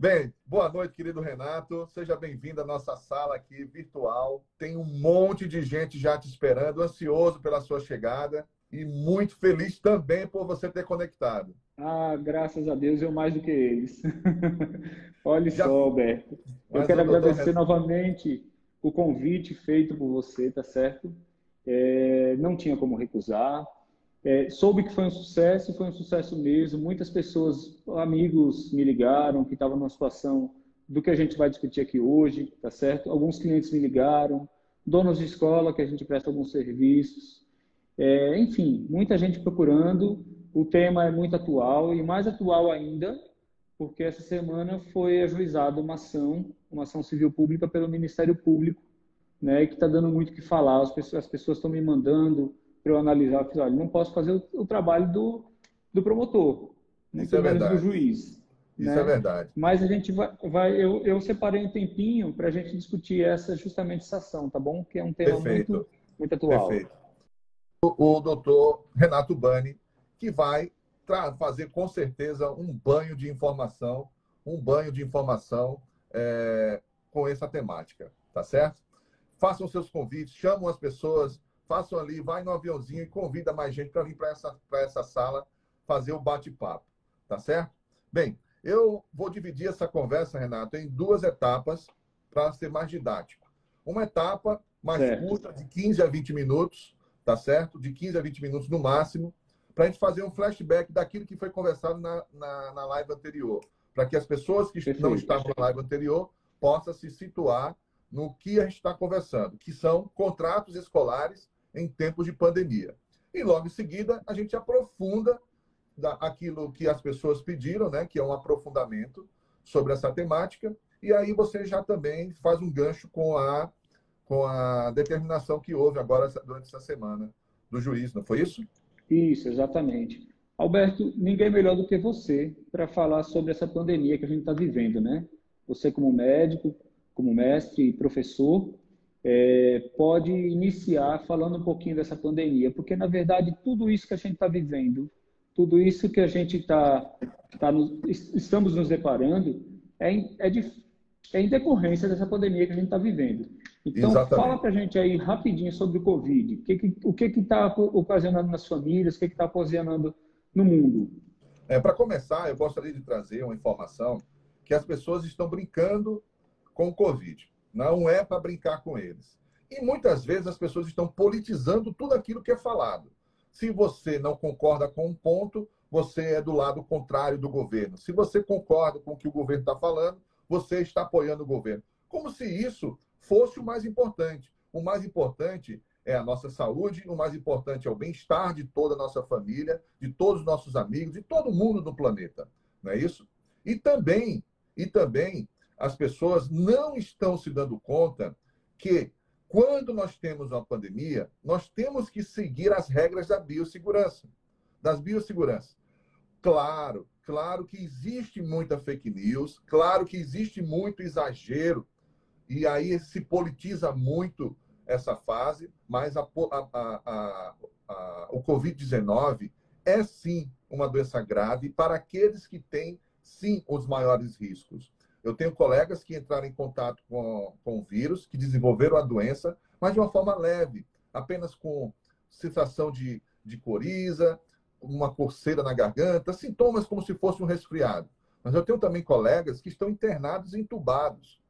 Bem, boa noite, querido Renato. Seja bem-vindo à nossa sala aqui virtual. Tem um monte de gente já te esperando, ansioso pela sua chegada e muito feliz também por você ter conectado. Ah, graças a Deus, eu mais do que eles. Olha já... só, Alberto. Eu quero agradecer novamente o convite feito por você, tá certo? É, não tinha como recusar. É, soube que foi um sucesso, foi um sucesso mesmo. Muitas pessoas, amigos, me ligaram que estavam numa situação do que a gente vai discutir aqui hoje, tá certo? Alguns clientes me ligaram, donos de escola que a gente presta alguns serviços. É, enfim, muita gente procurando. O tema é muito atual e mais atual ainda, porque essa semana foi ajuizada uma ação, uma ação civil pública pelo Ministério Público, né, que está dando muito o que falar. As pessoas, as pessoas estão me mandando para eu analisar, eu olha, não posso fazer o, o trabalho do, do promotor, muito é menos do juiz. Isso né? é verdade. Mas a gente vai, vai eu, eu separei um tempinho para a gente discutir essa justamente essa ação, tá bom? Que é um tema muito, muito atual. Perfeito. O, o doutor Renato Bani, que vai fazer com certeza um banho de informação, um banho de informação é, com essa temática, tá certo? Façam seus convites, chamam as pessoas façam ali, vai no aviãozinho e convida mais gente para vir para essa, essa sala fazer o bate-papo, tá certo? Bem, eu vou dividir essa conversa, Renato, em duas etapas para ser mais didático. Uma etapa mais certo. curta, de 15 a 20 minutos, tá certo? De 15 a 20 minutos no máximo, para a gente fazer um flashback daquilo que foi conversado na, na, na live anterior, para que as pessoas que Perfeito. não estavam na live anterior possam se situar no que a gente está conversando, que são contratos escolares em tempos de pandemia. E logo em seguida, a gente aprofunda aquilo que as pessoas pediram, né, que é um aprofundamento sobre essa temática, e aí você já também faz um gancho com a, com a determinação que houve agora durante essa semana do juiz, não foi isso? Isso, exatamente. Alberto, ninguém melhor do que você para falar sobre essa pandemia que a gente está vivendo, né? Você como médico, como mestre e professor, é, pode iniciar falando um pouquinho dessa pandemia, porque na verdade tudo isso que a gente está vivendo, tudo isso que a gente está, tá estamos nos deparando, é, é, de, é em decorrência dessa pandemia que a gente está vivendo. Então, Exatamente. fala para a gente aí rapidinho sobre o Covid. O que que, o que está ocasionando nas famílias, o que está ocasionando no mundo? É, para começar, eu gostaria de trazer uma informação que as pessoas estão brincando com o Covid. Não é para brincar com eles. E muitas vezes as pessoas estão politizando tudo aquilo que é falado. Se você não concorda com um ponto, você é do lado contrário do governo. Se você concorda com o que o governo está falando, você está apoiando o governo. Como se isso fosse o mais importante. O mais importante é a nossa saúde, o mais importante é o bem-estar de toda a nossa família, de todos os nossos amigos, de todo mundo do planeta. Não é isso? E também, e também as pessoas não estão se dando conta que quando nós temos uma pandemia, nós temos que seguir as regras da biossegurança, das biosseguranças. Claro, claro que existe muita fake news, claro que existe muito exagero, e aí se politiza muito essa fase, mas a, a, a, o Covid-19 é sim uma doença grave para aqueles que têm sim os maiores riscos. Eu tenho colegas que entraram em contato com, com o vírus, que desenvolveram a doença, mas de uma forma leve, apenas com sensação de, de coriza, uma coceira na garganta, sintomas como se fosse um resfriado. Mas eu tenho também colegas que estão internados e entubados,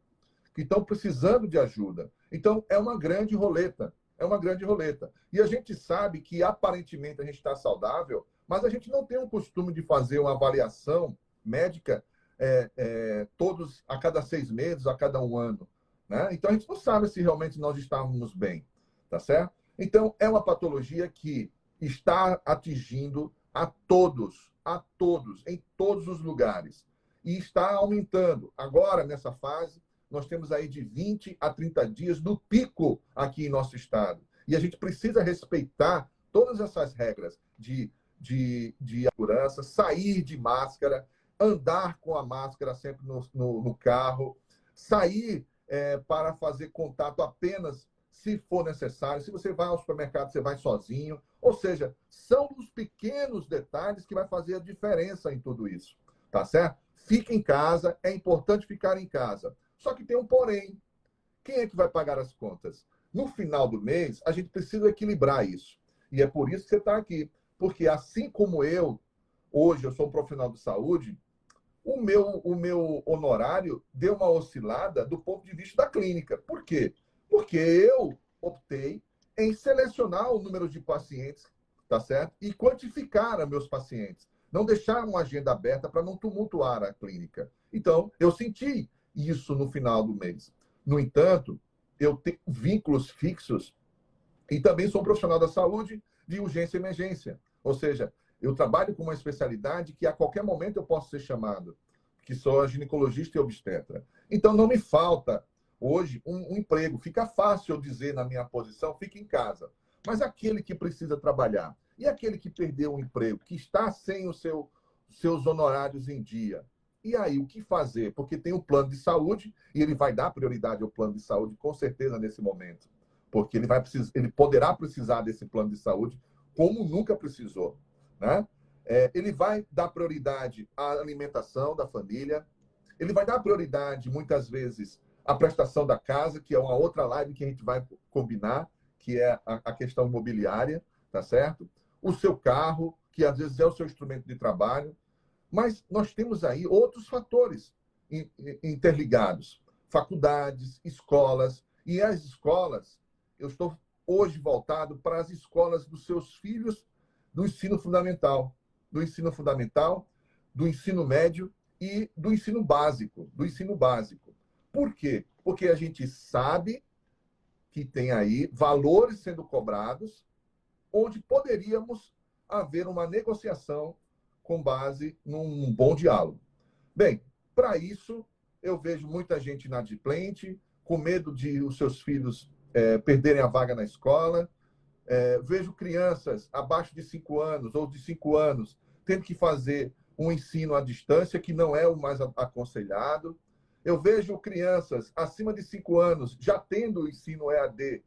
que estão precisando de ajuda. Então, é uma grande roleta. É uma grande roleta. E a gente sabe que aparentemente a gente está saudável, mas a gente não tem o costume de fazer uma avaliação médica é, é, todos a cada seis meses, a cada um ano. Né? Então a gente não sabe se realmente nós estávamos bem, tá certo? Então é uma patologia que está atingindo a todos, a todos, em todos os lugares. E está aumentando. Agora, nessa fase, nós temos aí de 20 a 30 dias do pico aqui em nosso estado. E a gente precisa respeitar todas essas regras de, de, de segurança, sair de máscara, andar com a máscara sempre no, no, no carro, sair é, para fazer contato apenas se for necessário. Se você vai ao supermercado, você vai sozinho. Ou seja, são os pequenos detalhes que vai fazer a diferença em tudo isso. Tá certo? fica em casa, é importante ficar em casa. Só que tem um porém. Quem é que vai pagar as contas? No final do mês, a gente precisa equilibrar isso. E é por isso que você está aqui. Porque assim como eu, hoje eu sou um profissional de saúde, o meu, o meu honorário deu uma oscilada do ponto de vista da clínica. Por quê? Porque eu optei em selecionar o número de pacientes, tá certo? E quantificar meus pacientes. Não deixar uma agenda aberta para não tumultuar a clínica. Então, eu senti isso no final do mês. No entanto, eu tenho vínculos fixos e também sou um profissional da saúde de urgência e emergência. Ou seja, eu trabalho com uma especialidade que a qualquer momento eu posso ser chamado, que sou ginecologista e obstetra. Então não me falta hoje um, um emprego. Fica fácil eu dizer na minha posição, fique em casa. Mas aquele que precisa trabalhar e aquele que perdeu o emprego, que está sem os seu, seus honorários em dia, e aí, o que fazer? Porque tem o plano de saúde e ele vai dar prioridade ao plano de saúde, com certeza, nesse momento. Porque ele, vai precisar, ele poderá precisar desse plano de saúde como nunca precisou. Né? É, ele vai dar prioridade à alimentação da família, ele vai dar prioridade, muitas vezes, à prestação da casa, que é uma outra live que a gente vai combinar, que é a, a questão imobiliária, tá certo? O seu carro, que às vezes é o seu instrumento de trabalho, mas nós temos aí outros fatores interligados: faculdades, escolas. E as escolas, eu estou hoje voltado para as escolas dos seus filhos do ensino fundamental, do ensino fundamental, do ensino médio e do ensino básico, do ensino básico. Por quê? Porque a gente sabe que tem aí valores sendo cobrados onde poderíamos haver uma negociação com base num bom diálogo. Bem, para isso, eu vejo muita gente inadimplente, com medo de os seus filhos é, perderem a vaga na escola, é, vejo crianças abaixo de 5 anos ou de 5 anos tendo que fazer um ensino à distância, que não é o mais aconselhado. Eu vejo crianças acima de 5 anos já tendo o ensino EAD,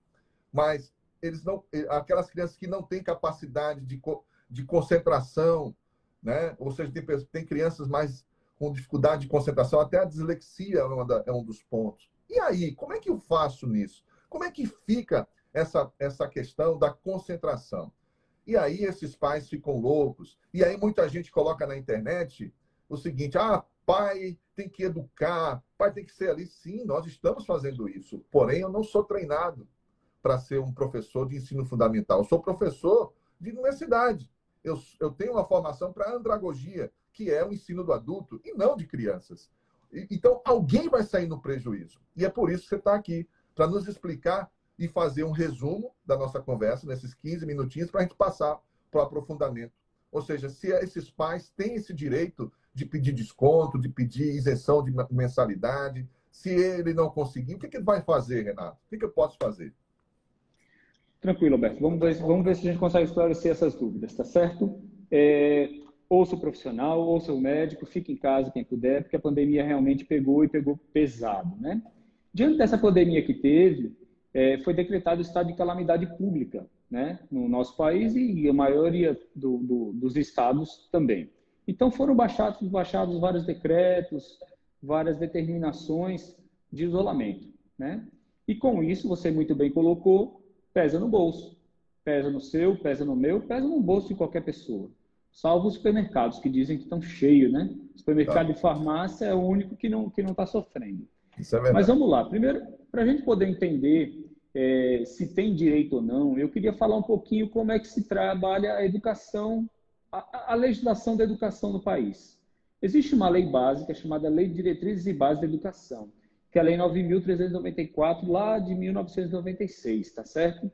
mas eles não, aquelas crianças que não têm capacidade de, de concentração, né? ou seja, tem, tem crianças mais com dificuldade de concentração, até a dislexia é, da, é um dos pontos. E aí, como é que eu faço nisso? Como é que fica essa, essa questão da concentração. E aí esses pais ficam loucos. E aí muita gente coloca na internet o seguinte: ah, pai tem que educar, pai tem que ser ali. Sim, nós estamos fazendo isso. Porém, eu não sou treinado para ser um professor de ensino fundamental. Eu sou professor de universidade. Eu, eu tenho uma formação para andragogia, que é o ensino do adulto e não de crianças. Então, alguém vai sair no prejuízo. E é por isso que você está aqui, para nos explicar e fazer um resumo da nossa conversa nesses 15 minutinhos para a gente passar para o aprofundamento. Ou seja, se esses pais têm esse direito de pedir desconto, de pedir isenção de mensalidade, se ele não conseguir, o que, que ele vai fazer, Renato? O que, que eu posso fazer? Tranquilo, Alberto. Vamos ver, vamos ver se a gente consegue esclarecer essas dúvidas, tá certo? É, ouça o profissional, ouça o médico, fique em casa quem puder, porque a pandemia realmente pegou e pegou pesado, né? Diante dessa pandemia que teve, é, foi decretado estado de calamidade pública né, no nosso país e a maioria do, do, dos estados também. Então foram baixados, baixados vários decretos, várias determinações de isolamento. Né? E com isso, você muito bem colocou, pesa no bolso. Pesa no seu, pesa no meu, pesa no bolso de qualquer pessoa. Salvo os supermercados, que dizem que estão cheios, né? Supermercado tá. de farmácia é o único que não está que não tá sofrendo. É Mas vamos lá. Primeiro, para a gente poder entender é, se tem direito ou não, eu queria falar um pouquinho como é que se trabalha a educação, a, a legislação da educação no país. Existe uma lei básica chamada Lei de Diretrizes e Bases da Educação, que é a Lei 9.394, lá de 1996, tá certo?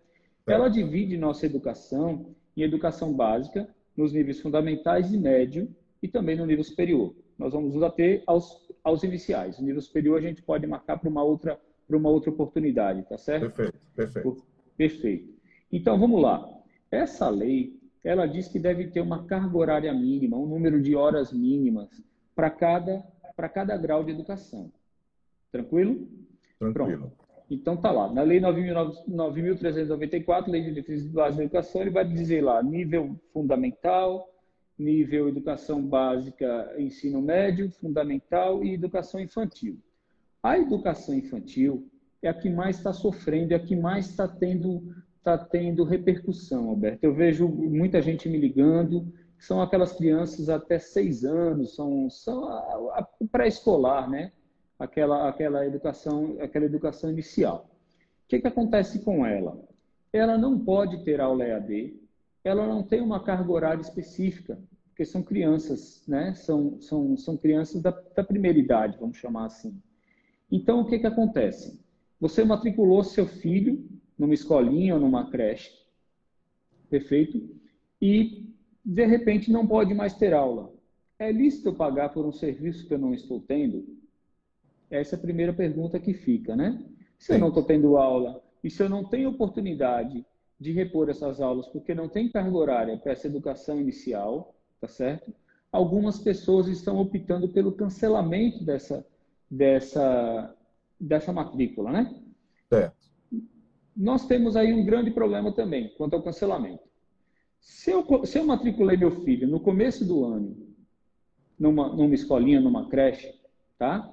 Ela divide nossa educação em educação básica, nos níveis fundamentais e médio, e também no nível superior. Nós vamos nos ater aos, aos iniciais. O nível superior a gente pode marcar para uma outra para uma outra oportunidade, tá certo? Perfeito, perfeito. Perfeito. Então, vamos lá. Essa lei, ela diz que deve ter uma carga horária mínima, um número de horas mínimas para cada, para cada grau de educação. Tranquilo? Tranquilo. Pronto. Então, tá lá. Na Lei 9.394, Lei de Diretrizes de Base da Educação, ele vai dizer lá nível fundamental, nível educação básica, ensino médio, fundamental e educação infantil. A educação infantil é a que mais está sofrendo, é a que mais está tendo, tá tendo repercussão, Alberto. Eu vejo muita gente me ligando, são aquelas crianças até seis anos, são, são a, a pré-escolar, né? Aquela, aquela, educação, aquela educação inicial. O que, que acontece com ela? Ela não pode ter aula EAD, ela não tem uma carga horária específica, porque são crianças, né? São, são, são crianças da, da primeira idade, vamos chamar assim. Então, o que, que acontece? Você matriculou seu filho numa escolinha ou numa creche, perfeito? E, de repente, não pode mais ter aula. É lícito pagar por um serviço que eu não estou tendo? Essa é a primeira pergunta que fica, né? Se eu não estou tendo aula e se eu não tenho oportunidade de repor essas aulas porque não tem carga horária para essa educação inicial, tá certo? Algumas pessoas estão optando pelo cancelamento dessa, dessa, dessa matrícula, né? Certo. Nós temos aí um grande problema também quanto ao cancelamento. Se eu, se eu matriculei meu filho no começo do ano numa, numa escolinha, numa creche, tá?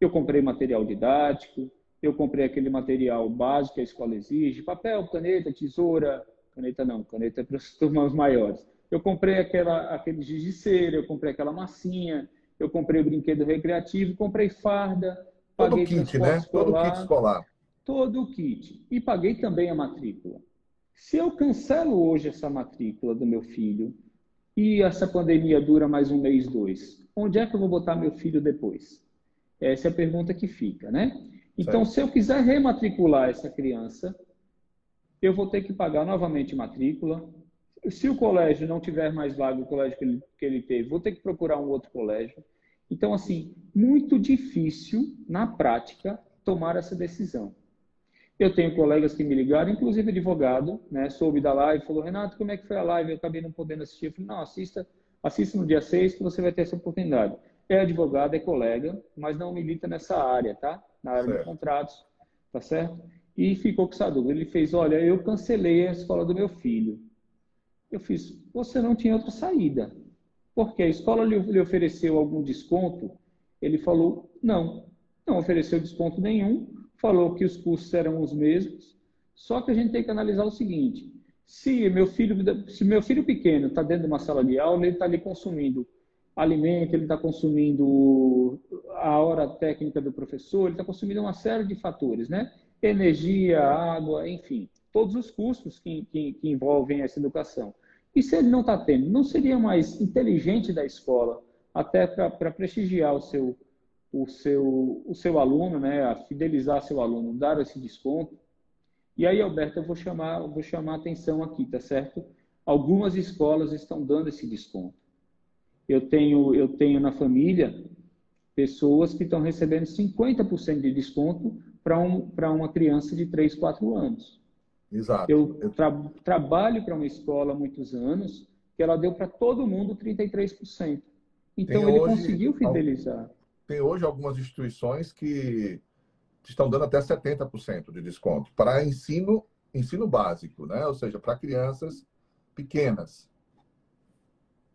Eu comprei material didático, eu comprei aquele material básico que a escola exige, papel, caneta, tesoura, caneta não, caneta é para as turmas maiores. Eu comprei aquela, aquele giz de cera, eu comprei aquela massinha, eu comprei o brinquedo recreativo, comprei farda, Todo paguei kit, né? Escolar, Todo kit escolar. Todo o kit. E paguei também a matrícula. Se eu cancelo hoje essa matrícula do meu filho e essa pandemia dura mais um mês, dois, onde é que eu vou botar meu filho depois? Essa é a pergunta que fica, né? Então, certo. se eu quiser rematricular essa criança, eu vou ter que pagar novamente matrícula. Se o colégio não tiver mais vaga, o colégio que ele, que ele teve, vou ter que procurar um outro colégio. Então, assim, muito difícil, na prática, tomar essa decisão. Eu tenho colegas que me ligaram, inclusive advogado, né, soube da live, falou, Renato, como é que foi a live? Eu acabei não podendo assistir. Eu falei, não, assista, assista no dia 6 que você vai ter essa oportunidade. É advogado, é colega, mas não milita nessa área, tá? na área certo. de contratos, tá certo? E ficou com essa dúvida. Ele fez, olha, eu cancelei a escola do meu filho. Eu fiz, você não tinha outra saída. Porque a escola lhe, ofereceu algum desconto? Ele falou, não, não ofereceu desconto nenhum, falou que os custos eram os mesmos, só que a gente tem que analisar o seguinte, se meu filho, se meu filho pequeno está dentro de uma sala de aula, ele está ali consumindo alimento, ele está consumindo a hora técnica do professor, ele está consumindo uma série de fatores, né? Energia, água, enfim, todos os custos que, que, que envolvem essa educação. E se ele não está tendo, não seria mais inteligente da escola, até para prestigiar o seu, o, seu, o seu aluno, né? A fidelizar seu aluno, dar esse desconto? E aí, Alberto, eu vou chamar, eu vou chamar atenção aqui, tá certo? Algumas escolas estão dando esse desconto. Eu tenho, eu tenho na família pessoas que estão recebendo 50% de desconto para um, uma criança de 3, 4 anos. Exato. Eu tra trabalho para uma escola há muitos anos que ela deu para todo mundo 33%. Então, tem ele hoje, conseguiu fidelizar. Tem hoje algumas instituições que estão dando até 70% de desconto para ensino, ensino básico, né? ou seja, para crianças pequenas.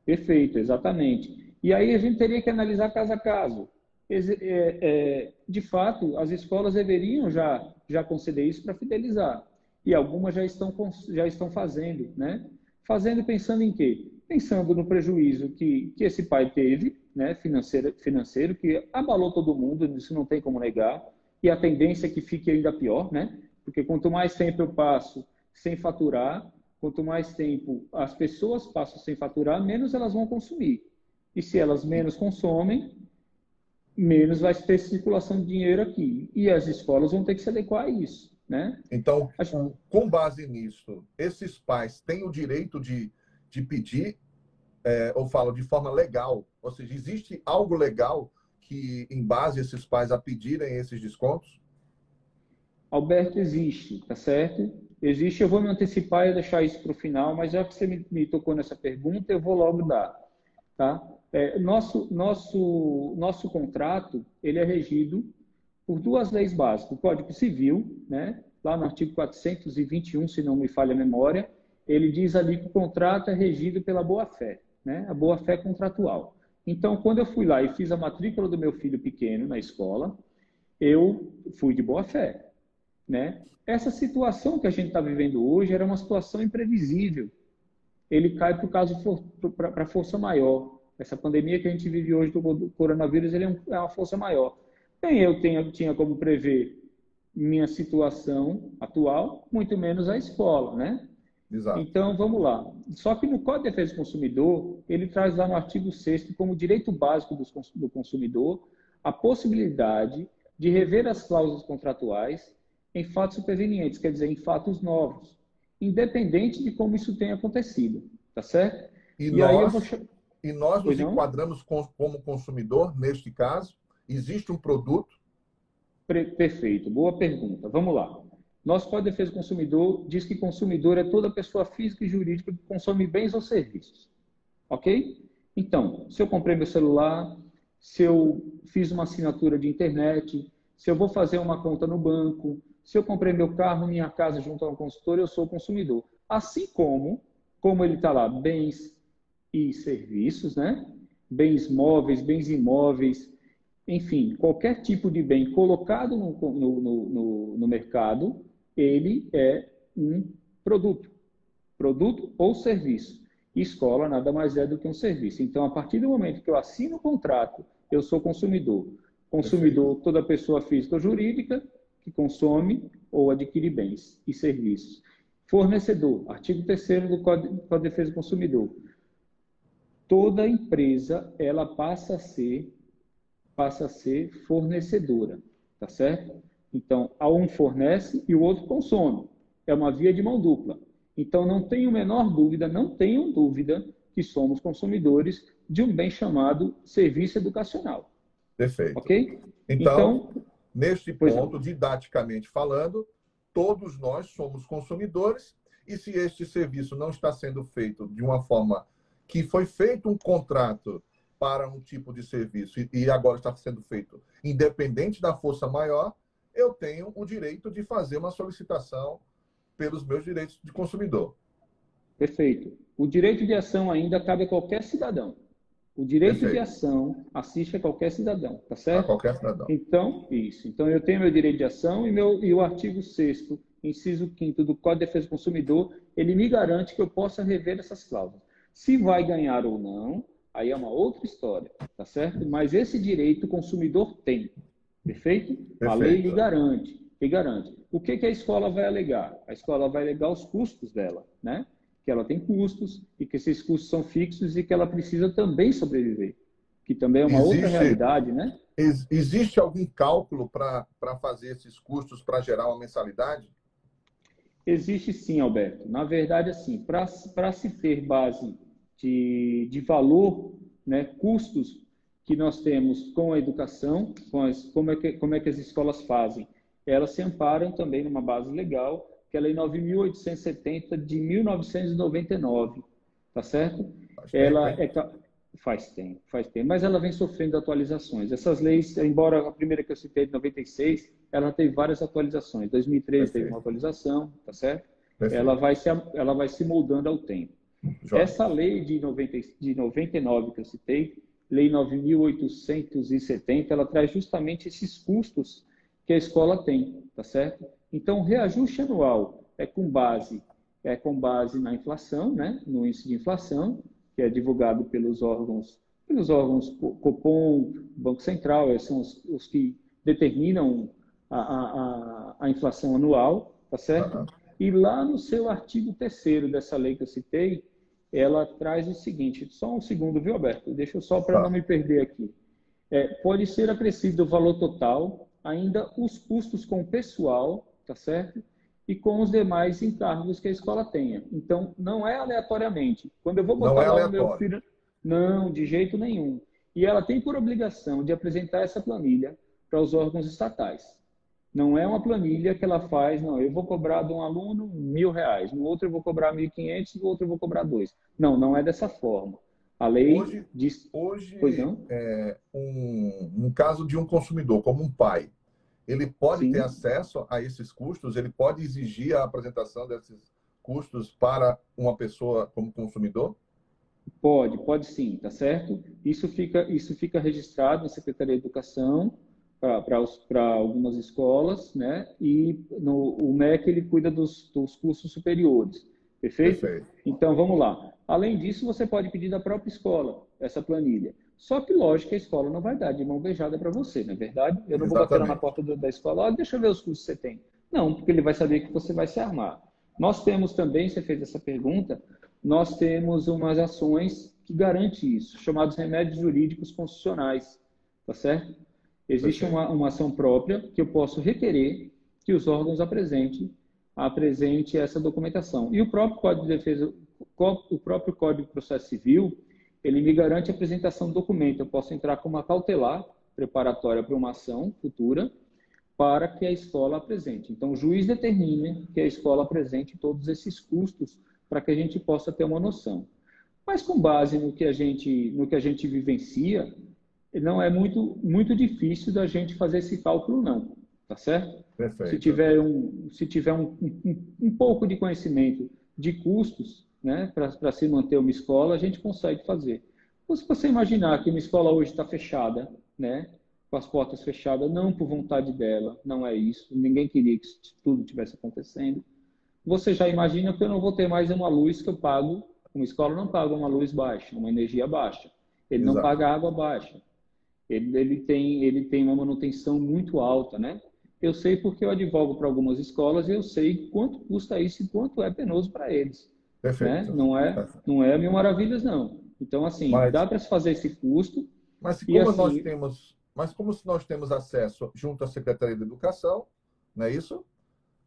Perfeito, exatamente. E aí a gente teria que analisar caso a caso. É, é, de fato, as escolas deveriam já, já conceder isso para fidelizar. E algumas já estão, já estão fazendo, né? Fazendo pensando em quê? Pensando no prejuízo que, que esse pai teve, né, financeiro, financeiro, que abalou todo mundo, isso não tem como negar, e a tendência é que fique ainda pior, né? Porque quanto mais tempo eu passo sem faturar, Quanto mais tempo as pessoas passam sem faturar, menos elas vão consumir. E se elas menos consomem, menos vai ter circulação de dinheiro aqui. E as escolas vão ter que se adequar a isso. Né? Então, com base nisso, esses pais têm o direito de, de pedir, é, ou falo de forma legal, ou seja, existe algo legal que embase esses pais a pedirem esses descontos? Alberto, existe, tá certo? Existe, eu vou me antecipar e deixar isso para o final, mas já que você me, me, tocou nessa pergunta, eu vou logo dar. Tá? É, nosso, nosso, nosso contrato ele é regido por duas leis básicas. O Código Civil, né? lá no artigo 421, se não me falha a memória, ele diz ali que o contrato é regido pela boa-fé. né? A boa-fé contratual. Então, quando eu fui lá e fiz a matrícula do meu filho pequeno na escola, eu fui de boa-fé, né? Essa situação que a gente está vivendo hoje era uma situação imprevisível. Ele cai o caso para força maior. Essa pandemia que a gente vive hoje do coronavírus ele é, é uma força maior. Nem eu tenho, tinha como prever minha situação atual, muito menos a escola, né? Exato. Então, vamos lá. Só que no Código de Defesa do Consumidor, ele traz lá no artigo 6 como direito básico do consumidor a possibilidade de rever as cláusulas contratuais em fatos supervenientes, quer dizer, em fatos novos, independente de como isso tenha acontecido, tá certo? E, e nós, vou... e nós nos enquadramos como consumidor, neste caso? Existe um produto? Perfeito, boa pergunta. Vamos lá. Nosso Código de Defesa do Consumidor diz que consumidor é toda pessoa física e jurídica que consome bens ou serviços. Ok? Então, se eu comprei meu celular, se eu fiz uma assinatura de internet, se eu vou fazer uma conta no banco, se eu comprei meu carro, minha casa junto a um consultor, eu sou consumidor. Assim como, como ele está lá, bens e serviços, né? Bens móveis, bens imóveis, enfim, qualquer tipo de bem colocado no, no, no, no mercado, ele é um produto. Produto ou serviço. Escola nada mais é do que um serviço. Então, a partir do momento que eu assino o contrato, eu sou consumidor. Consumidor, toda pessoa física ou jurídica que consome ou adquire bens e serviços. Fornecedor, artigo 3 do Código de Defesa do Consumidor. Toda empresa, ela passa a ser passa a ser fornecedora, tá certo? Então, a um fornece e o outro consome. É uma via de mão dupla. Então, não tenho menor dúvida, não tenham dúvida que somos consumidores de um bem chamado serviço educacional. Perfeito. Ok? Então, então neste ponto, é. didaticamente falando, todos nós somos consumidores e se este serviço não está sendo feito de uma forma que foi feito um contrato para um tipo de serviço e agora está sendo feito independente da força maior, eu tenho o direito de fazer uma solicitação pelos meus direitos de consumidor. Perfeito. O direito de ação ainda cabe a qualquer cidadão. O direito Perfeito. de ação assiste a qualquer cidadão, tá certo? A qualquer cidadão. Então, isso. Então, eu tenho meu direito de ação e, meu, e o artigo 6 inciso 5 do Código de Defesa do Consumidor, ele me garante que eu possa rever essas cláusulas. Se vai ganhar ou não, aí é uma outra história, tá certo? Mas esse direito o consumidor tem, perfeito? perfeito. A lei lhe garante, lhe garante. O que, que a escola vai alegar? A escola vai alegar os custos dela, né? Que ela tem custos e que esses custos são fixos e que ela precisa também sobreviver, que também é uma existe, outra realidade, né? Existe algum cálculo para fazer esses custos para gerar uma mensalidade? Existe sim, Alberto. Na verdade, assim, para se ter base de, de valor, né, custos que nós temos com a educação, com as, como, é que, como é que as escolas fazem. Elas se amparam também numa base legal, que é a Lei 9.870 de 1999, tá certo? Faz ela tempo, é faz tempo, faz tempo, mas ela vem sofrendo atualizações. Essas leis, embora a primeira que eu citei de 96, ela teve várias atualizações. 2013 Perfeito. teve uma atualização, tá certo? Perfeito. Ela vai se ela vai se moldando ao tempo. Essa lei de, 90, de 99 que eu citei, Lei 9.870, ela traz justamente esses custos que a escola tem, tá certo? Então, o reajuste anual é com base é com base na inflação, né? No índice de inflação, que é divulgado pelos órgãos, pelos órgãos Copom, Banco Central, esses são os, os que determinam a, a, a, inflação anual, tá certo? Uhum. E lá no seu artigo 3 dessa lei que eu citei, ela traz o seguinte, só um segundo, viu, Alberto? Deixa eu só para tá. não me perder aqui. É, pode ser acrescido o valor total, ainda os custos com o pessoal, tá certo? E com os demais encargos que a escola tenha. Então, não é aleatoriamente. Quando eu vou botar é o meu filho. Não, de jeito nenhum. E ela tem por obrigação de apresentar essa planilha para os órgãos estatais. Não é uma planilha que ela faz, não, eu vou cobrar de um aluno mil reais, no outro eu vou cobrar mil e quinhentos, no outro eu vou cobrar dois. Não, não é dessa forma. A lei hoje, diz... Hoje, é, um, um caso de um consumidor, como um pai, ele pode Sim. ter acesso a esses custos, ele pode exigir a apresentação desses custos para uma pessoa como consumidor? Pode, pode sim, tá certo? Isso fica, isso fica registrado na Secretaria de Educação para algumas escolas, né? E no, o MEC ele cuida dos, dos cursos superiores, perfeito? perfeito? Então vamos lá. Além disso, você pode pedir da própria escola essa planilha. Só que, lógico, a escola não vai dar de mão beijada para você, não é verdade? Eu não Exatamente. vou bater na porta da escola, olha, deixa eu ver os cursos que você tem. Não, porque ele vai saber que você vai se armar. Nós temos também, você fez essa pergunta, nós temos umas ações que garantem isso, chamados remédios jurídicos constitucionais, tá certo? Existe uma, uma ação própria que eu posso requerer que os órgãos apresentem, apresente essa documentação. E o próprio Código de Defesa, o próprio Código de Processo Civil, ele me garante a apresentação do documento. Eu posso entrar com uma cautelar preparatória para uma ação futura para que a escola apresente. Então, o juiz determina que a escola apresente todos esses custos para que a gente possa ter uma noção. Mas com base no que a gente, no que a gente vivencia, não é muito, muito difícil da gente fazer esse cálculo, não. Tá certo? Perfeito. Se tiver um, se tiver um, um, um pouco de conhecimento de custos, né, para se manter uma escola, a gente consegue fazer. Ou se você imaginar que uma escola hoje está fechada, né, com as portas fechadas, não por vontade dela, não é isso, ninguém queria que tudo tivesse acontecendo você já imagina que eu não vou ter mais uma luz que eu pago. Uma escola não paga uma luz baixa, uma energia baixa. Ele Exato. não paga água baixa. Ele, ele, tem, ele tem uma manutenção muito alta, né? Eu sei porque eu advogo para algumas escolas e eu sei quanto custa isso e quanto é penoso para eles. Perfeito. Né? Não é, não é mil maravilhas não. Então assim, mas, dá para se fazer esse custo. Mas como assim, nós temos, mas como nós temos acesso junto à Secretaria de Educação, não é isso?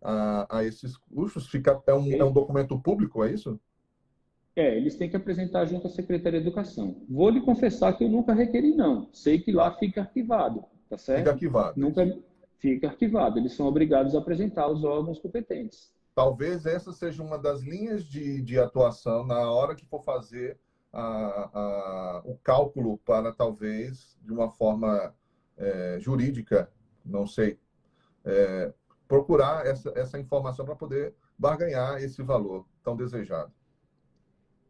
a, a esses custos? Fica, é, um, é um documento público, é isso? É, eles têm que apresentar junto à Secretaria de Educação. Vou lhe confessar que eu nunca requeri, não. Sei que lá fica arquivado, tá certo? Fica arquivado. Nunca fica arquivado. Eles são obrigados a apresentar os órgãos competentes. Talvez essa seja uma das linhas de, de atuação na hora que for fazer a, a, o cálculo para, talvez, de uma forma é, jurídica, não sei, é, procurar essa, essa informação para poder barganhar esse valor tão desejado.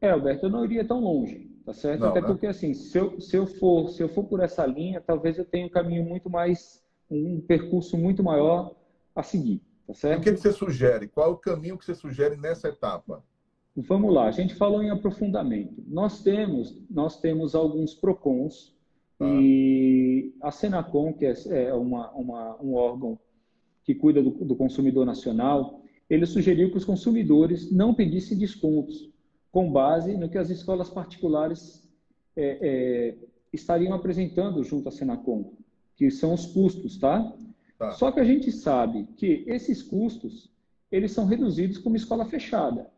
É, Alberto, eu não iria tão longe, tá certo? Não, Até né? porque, assim, se eu, se, eu for, se eu for por essa linha, talvez eu tenha um caminho muito mais, um percurso muito maior a seguir, tá certo? o que, que você sugere? Qual é o caminho que você sugere nessa etapa? Vamos lá, a gente falou em aprofundamento. Nós temos, nós temos alguns PROCONs ah. e a Senacom, que é, é uma, uma, um órgão que cuida do, do consumidor nacional, ele sugeriu que os consumidores não pedissem descontos com base no que as escolas particulares é, é, estariam apresentando junto à Senacom, que são os custos, tá? tá? Só que a gente sabe que esses custos, eles são reduzidos com uma escola fechada,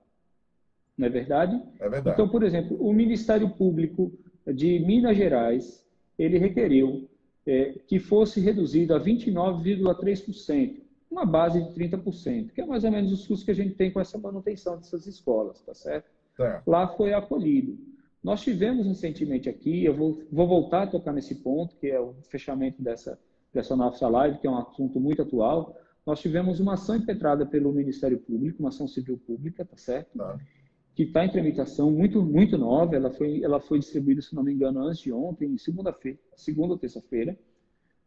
não é verdade? É verdade. Então, por exemplo, o Ministério Público de Minas Gerais, ele requeriu é, que fosse reduzido a 29,3%, uma base de 30%, que é mais ou menos os custos que a gente tem com essa manutenção dessas escolas, tá certo? É. Lá foi acolhido. Nós tivemos recentemente aqui, eu vou, vou, voltar a tocar nesse ponto, que é o fechamento dessa, dessa nossa live, que é um assunto muito atual. Nós tivemos uma ação impetrada pelo Ministério Público, uma ação civil pública, tá certo? Tá que está em tramitação, muito, muito nova. Ela foi, ela foi distribuída, se não me engano, antes de ontem, segunda-feira, segunda ou terça-feira.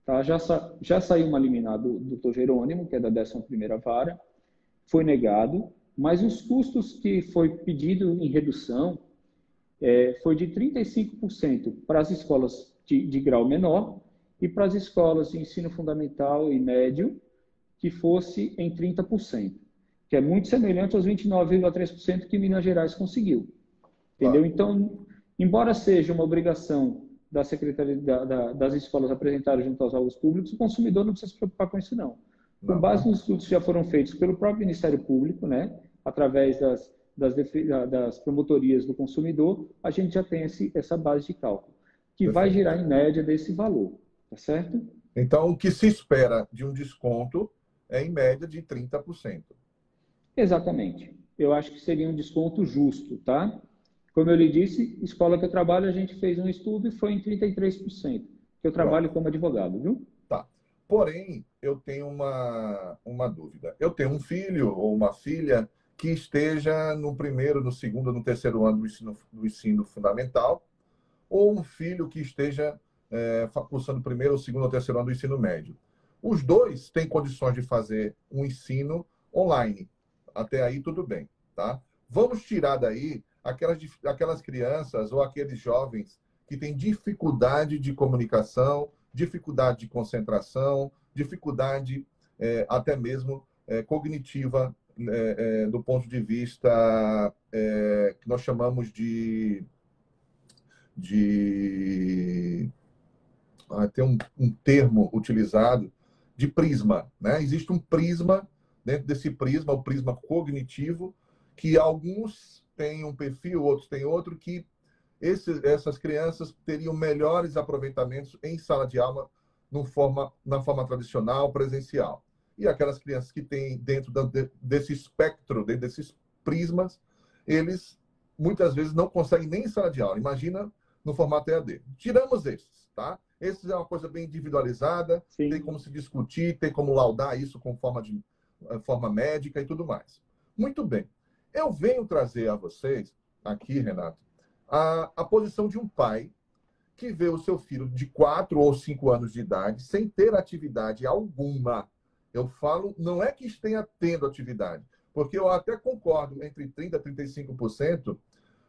Tá? Já, sa, já saiu uma liminar do Dr. Jerônimo, que é da 11ª Vara, foi negado, mas os custos que foi pedido em redução é, foi de 35% para as escolas de, de grau menor e para as escolas de ensino fundamental e médio, que fosse em 30% que é muito semelhante aos 29,3% que Minas Gerais conseguiu. Entendeu? Então, embora seja uma obrigação da Secretaria da, da, das escolas apresentarem junto aos órgãos públicos, o consumidor não precisa se preocupar com isso, não. Com base nos estudos que já foram feitos pelo próprio Ministério Público, né, através das, das, das promotorias do consumidor, a gente já tem esse, essa base de cálculo, que Perfeito. vai girar em média desse valor, tá certo? Então, o que se espera de um desconto é em média de 30%. Exatamente. Eu acho que seria um desconto justo, tá? Como eu lhe disse, escola que eu trabalho, a gente fez um estudo e foi em 33%, que eu trabalho como advogado, viu? Tá. Porém, eu tenho uma, uma dúvida. Eu tenho um filho ou uma filha que esteja no primeiro, no segundo, no terceiro ano do ensino, do ensino fundamental, ou um filho que esteja é, cursando primeiro, o segundo ou terceiro ano do ensino médio. Os dois têm condições de fazer um ensino online. Até aí, tudo bem. Tá? Vamos tirar daí aquelas, aquelas crianças ou aqueles jovens que têm dificuldade de comunicação, dificuldade de concentração, dificuldade é, até mesmo é, cognitiva é, é do ponto de vista é, que nós chamamos de, de ah, tem um, um, termo utilizado de prisma, né? Existe um prisma dentro desse prisma, o prisma cognitivo, que alguns têm um perfil, outros têm outro, que esse, essas crianças teriam melhores aproveitamentos em sala de aula no forma, na forma tradicional, presencial. E aquelas crianças que têm dentro da, desse espectro, dentro desses prismas, eles muitas vezes não conseguem nem em sala de aula. Imagina no formato EAD. Tiramos esses, tá? Esses é uma coisa bem individualizada, Sim. tem como se discutir, tem como laudar isso com forma de eh, forma médica e tudo mais. Muito bem. Eu venho trazer a vocês, aqui, Renato, a, a posição de um pai que vê o seu filho de 4 ou 5 anos de idade sem ter atividade alguma. Eu falo, não é que esteja tendo atividade, porque eu até concordo entre 30% e 35%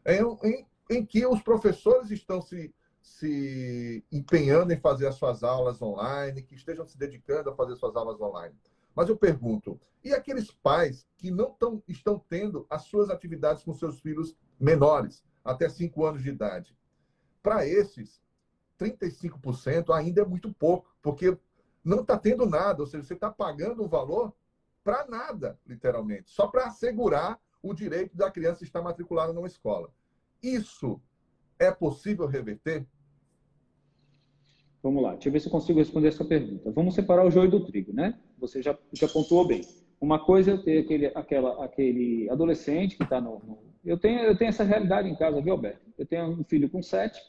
em, em, em que os professores estão se, se empenhando em fazer as suas aulas online, que estejam se dedicando a fazer suas aulas online. Mas eu pergunto, e aqueles pais que não tão, estão tendo as suas atividades com seus filhos menores, até 5 anos de idade? Para esses, 35% ainda é muito pouco, porque não está tendo nada, ou seja, você está pagando um valor para nada, literalmente, só para assegurar o direito da criança estar matriculada numa escola. Isso é possível reverter? Vamos lá, deixa eu ver se eu consigo responder essa pergunta. Vamos separar o joio do trigo, né? você já, já pontuou bem. Uma coisa é eu ter aquele, aquela, aquele adolescente que está no, no, Eu, tenho, eu tenho essa realidade em casa, viu, Alberto? Eu tenho um filho com 7,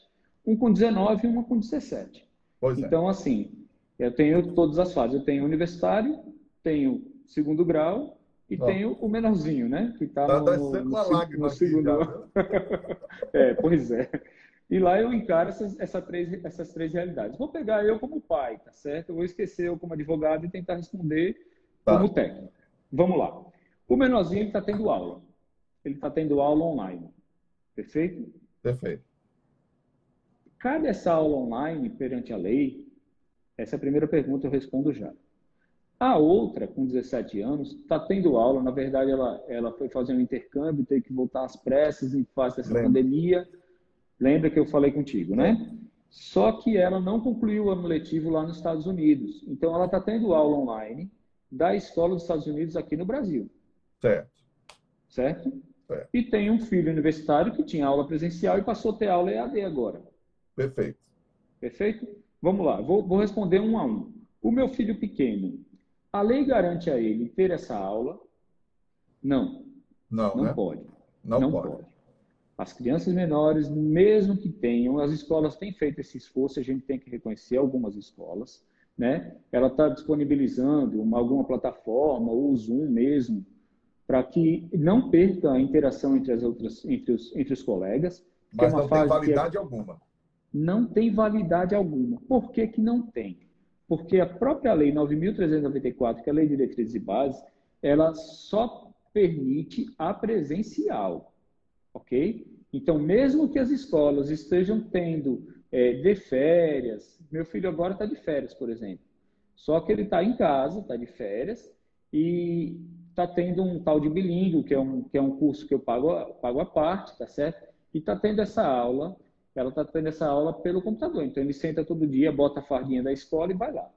um com 19 e uma com 17. Pois é. então, é. assim, eu tenho todas as fases. Eu tenho universitário, tenho segundo grau e tenho o menorzinho, né? Que está tá no, no, no, no segundo. é, pois é. E lá eu encaro essas, essa três, essas três realidades. Vou pegar eu como pai, tá certo? Eu vou esquecer eu como advogado e tentar responder tá. como técnico. Vamos lá. O menorzinho está tendo aula. Ele está tendo aula online. Perfeito? Perfeito. Cabe essa aula online perante a lei? Essa é a primeira pergunta, eu respondo já. A outra, com 17 anos, está tendo aula. Na verdade, ela, ela foi fazer um intercâmbio, teve que voltar às pressas em face dessa Lembra. pandemia Lembra que eu falei contigo, né? Só que ela não concluiu o ano letivo lá nos Estados Unidos. Então, ela está tendo aula online da escola dos Estados Unidos aqui no Brasil. Certo. Certo? certo. E tem um filho universitário que tinha aula presencial e passou a ter aula EAD agora. Perfeito. Perfeito? Vamos lá, vou, vou responder um a um. O meu filho pequeno, a lei garante a ele ter essa aula? Não. Não, não né? pode. Não, não pode. pode. As crianças menores, mesmo que tenham, as escolas têm feito esse esforço, a gente tem que reconhecer algumas escolas, né? Ela está disponibilizando uma, alguma plataforma, ou o Zoom mesmo, para que não perca a interação entre as outras, entre os, entre os colegas. Mas é não tem validade é... alguma. Não tem validade alguma. Por que, que não tem? Porque a própria lei 9.394, que é a Lei de Diretrizes e Bases, ela só permite a presencial, ok? Então, mesmo que as escolas estejam tendo é, de férias, meu filho agora está de férias, por exemplo, só que ele está em casa, está de férias, e está tendo um tal de bilíngue, que é um, que é um curso que eu pago, pago à parte, tá certo? E está tendo essa aula, ela está tendo essa aula pelo computador. Então, ele senta todo dia, bota a fardinha da escola e vai lá.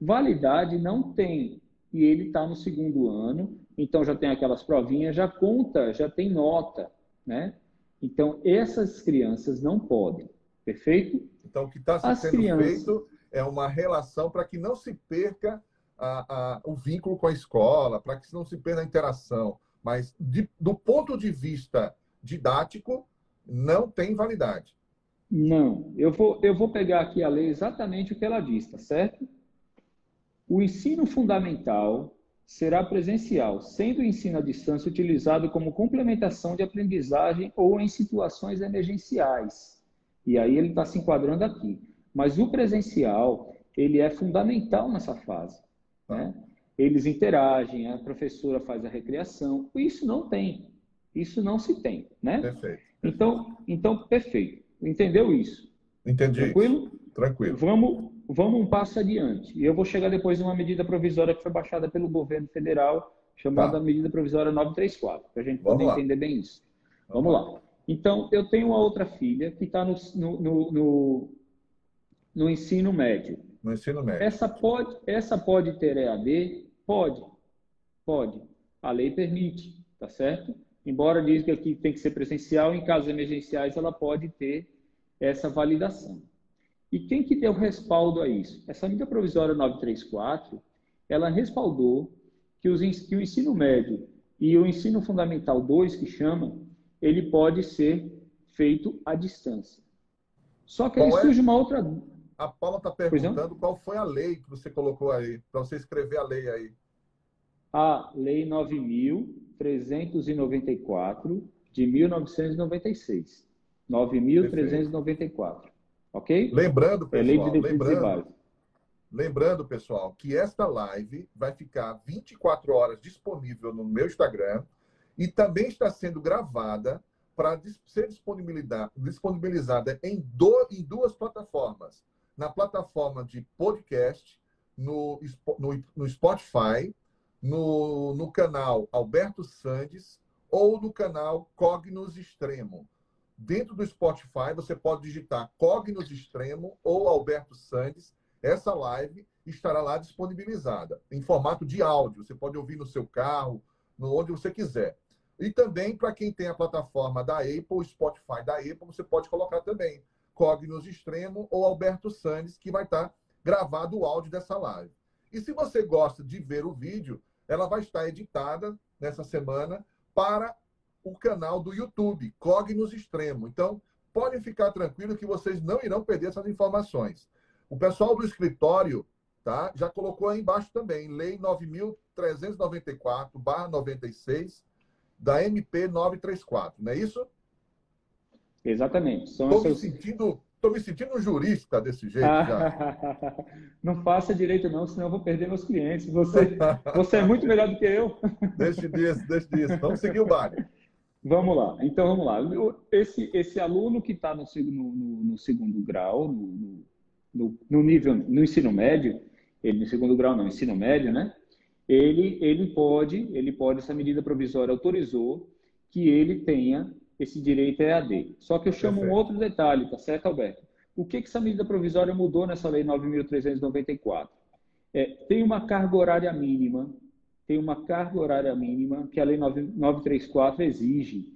Validade não tem. E ele está no segundo ano, então já tem aquelas provinhas, já conta, já tem nota, né? Então, essas crianças não podem. Perfeito? Então, o que está sendo crianças... feito é uma relação para que não se perca a, a, o vínculo com a escola, para que não se perca a interação. Mas, de, do ponto de vista didático, não tem validade. Não. Eu vou, eu vou pegar aqui a lei exatamente o que ela diz, tá certo? O ensino fundamental será presencial, sendo o ensino à distância utilizado como complementação de aprendizagem ou em situações emergenciais. E aí ele está se enquadrando aqui. Mas o presencial, ele é fundamental nessa fase. Né? Eles interagem, a professora faz a recreação. Isso não tem. Isso não se tem, né? Perfeito. Então, então perfeito. Entendeu isso? Entendi. Tranquilo? Tranquilo. Vamos, vamos um passo adiante. E eu vou chegar depois em uma medida provisória que foi baixada pelo governo federal, chamada tá. medida provisória 934, para a gente poder entender bem isso. Vamos, vamos lá. lá. Então, eu tenho uma outra filha que está no, no, no, no, ensino médio. No ensino médio. Essa pode, essa pode ter EAD? Pode. Pode. A lei permite, tá certo? Embora diz que aqui tem que ser presencial, em casos emergenciais ela pode ter essa validação. E quem que deu respaldo a isso? Essa medida provisória 934, ela respaldou que, os, que o ensino médio e o ensino fundamental 2, que chama, ele pode ser feito à distância. Só que aí é? surge uma outra... A Paula está perguntando qual foi a lei que você colocou aí, para você escrever a lei aí. A Lei 9.394 de 1996. 9.394. Ok? Lembrando, pessoal, é de lembrando, lembrando, pessoal, que esta live vai ficar 24 horas disponível no meu Instagram e também está sendo gravada para ser disponibilizada em, do, em duas plataformas. Na plataforma de podcast, no, no, no Spotify, no, no canal Alberto Sandes ou no canal Cognos Extremo. Dentro do Spotify, você pode digitar Cognos Extremo ou Alberto Sandes. Essa live estará lá disponibilizada em formato de áudio. Você pode ouvir no seu carro, onde você quiser. E também para quem tem a plataforma da Apple, Spotify da Apple, você pode colocar também Cognos Extremo ou Alberto Sandes, que vai estar gravado o áudio dessa live. E se você gosta de ver o vídeo, ela vai estar editada nessa semana para o canal do YouTube, Cognos Extremo. Então, podem ficar tranquilos que vocês não irão perder essas informações. O pessoal do escritório tá, já colocou aí embaixo também, Lei 9.394-96 da MP 934, não é isso? Exatamente. Estou essas... me sentindo Estou me sentindo um jurista desse jeito já. não faça direito não, senão eu vou perder meus clientes. Você, você é muito melhor do que eu. Deixe disso, deixe disso. Vamos seguir o baile. Vamos lá. Então, vamos lá. Esse, esse aluno que está no, no, no, segundo grau, no, no, no, nível, no ensino médio, ele no segundo grau não, ensino médio, né? Ele, ele pode, ele pode, essa medida provisória autorizou que ele tenha esse direito EAD. Só que eu chamo Perfeito. um outro detalhe, tá certo, Alberto? O que, que essa medida provisória mudou nessa lei 9.394? É, tem uma carga horária mínima tem uma carga horária mínima que a Lei 934 exige,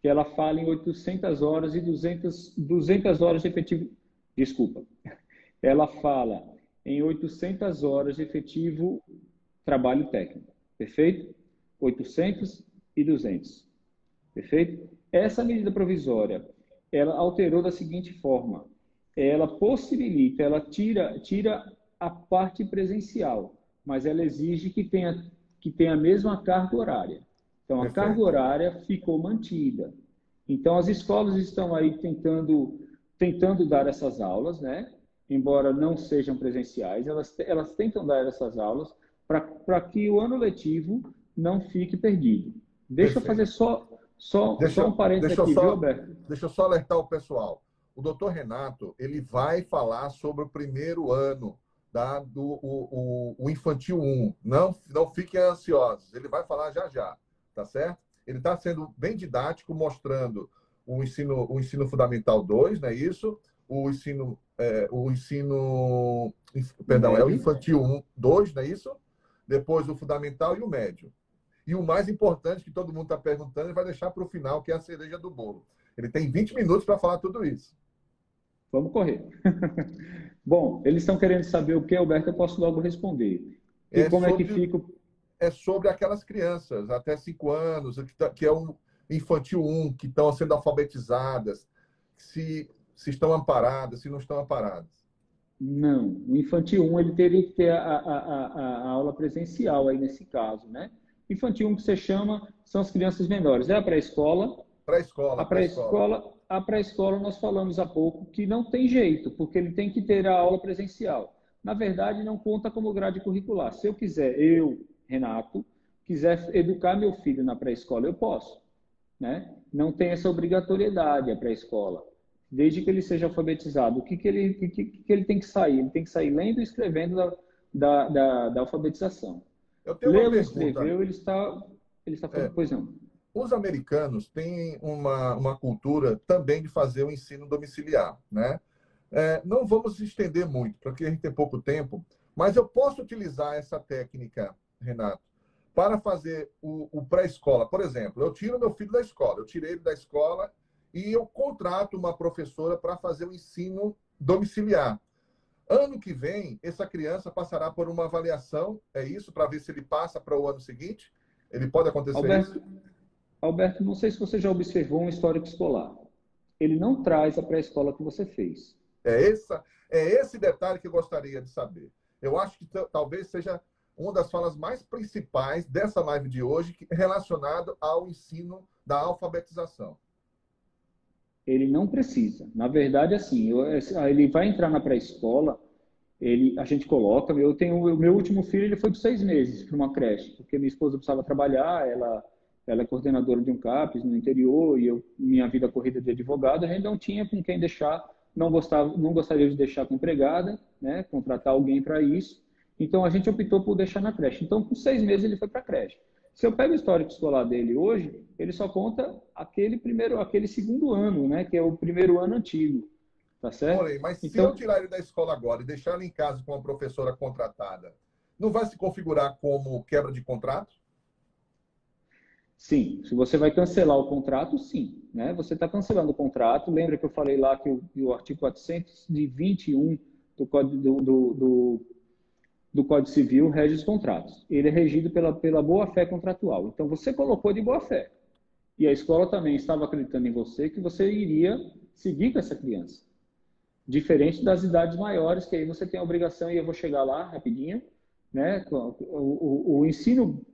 que ela fala em 800 horas e 200, 200 horas de efetivo. Desculpa. Ela fala em 800 horas de efetivo trabalho técnico. Perfeito? 800 e 200. Perfeito? Essa medida provisória, ela alterou da seguinte forma: ela possibilita, ela tira, tira a parte presencial, mas ela exige que tenha que tem a mesma carga horária. Então, a Perfeito. carga horária ficou mantida. Então, as escolas estão aí tentando, tentando dar essas aulas, né? Embora não sejam presenciais, elas, elas tentam dar essas aulas para que o ano letivo não fique perdido. Deixa Perfeito. eu fazer só, só, deixa, só um parênteses aqui, só, viu, Alberto? Deixa eu só alertar o pessoal. O doutor Renato, ele vai falar sobre o primeiro ano da, do o, o, o, infantil 1. Não, não fiquem ansiosos, ele vai falar já já, tá certo? Ele está sendo bem didático, mostrando o ensino, o ensino fundamental 2, não é isso? O ensino, é, o ensino, perdão, é o infantil 1, 2, não é isso? Depois o fundamental e o médio. E o mais importante que todo mundo está perguntando, ele vai deixar para o final, que é a cereja do bolo. Ele tem 20 minutos para falar tudo isso. Vamos correr. Bom, eles estão querendo saber o que, Alberto, eu posso logo responder. E é como sobre, é que fica. É sobre aquelas crianças até 5 anos, que, tá, que é um infantil 1, que estão sendo alfabetizadas, se, se estão amparadas, se não estão amparadas. Não, o infantil 1 ele teria que ter a, a, a, a aula presencial aí nesse caso, né? Infantil 1 que você chama são as crianças menores. É a pré-escola. Pré-escola. A pré-escola, a pré-escola nós falamos há pouco que não tem jeito, porque ele tem que ter a aula presencial. Na verdade, não conta como grade curricular. Se eu quiser, eu, Renato, quiser educar meu filho na pré-escola, eu posso. Né? Não tem essa obrigatoriedade a pré-escola. Desde que ele seja alfabetizado. O que, que, ele, que, que, ele tem que sair? Ele tem que sair lendo e escrevendo da, da, da, da alfabetização. Eu tenho Leu e escreveu, ele está, ele está falando, é, pois não. Os americanos têm uma, uma cultura também de fazer o ensino domiciliar, né? É, não vamos estender muito, porque a gente tem pouco tempo, mas eu posso utilizar essa técnica, Renato, para fazer o, o pré-escola. Por exemplo, eu tiro meu filho da escola, eu tirei ele da escola e eu contrato uma professora para fazer o ensino domiciliar. Ano que vem, essa criança passará por uma avaliação, é isso, para ver se ele passa para o ano seguinte? Ele pode acontecer Alberto, isso? Alberto, não sei se você já observou um histórico escolar. Ele não traz a pré-escola que você fez. É, essa, é esse detalhe que eu gostaria de saber. Eu acho que talvez seja uma das falas mais principais dessa live de hoje relacionado ao ensino da alfabetização. Ele não precisa. Na verdade, assim, eu, ele vai entrar na pré-escola, ele, a gente coloca. Eu tenho o meu último filho, ele foi de seis meses para uma creche, porque minha esposa precisava trabalhar, ela, ela é coordenadora de um CAPES no interior e eu, minha vida corrida de advogado, a gente não tinha com quem deixar, não gostava, não gostaria de deixar com empregada, né, contratar alguém para isso. Então a gente optou por deixar na creche. Então, com seis meses ele foi para a creche. Se eu pego o histórico escolar dele hoje, ele só conta aquele primeiro, aquele segundo ano, né? Que é o primeiro ano antigo. Tá certo? Porém, mas então, se eu tirar ele da escola agora e deixar ele em casa com uma professora contratada, não vai se configurar como quebra de contrato? Sim, se você vai cancelar o contrato, sim. Né? Você está cancelando o contrato. Lembra que eu falei lá que o, que o artigo 421 do Código do, do, do do Código Civil rege os contratos. Ele é regido pela, pela boa-fé contratual. Então, você colocou de boa-fé. E a escola também estava acreditando em você que você iria seguir com essa criança. Diferente das idades maiores, que aí você tem a obrigação, e eu vou chegar lá rapidinho, né? O, o, o ensino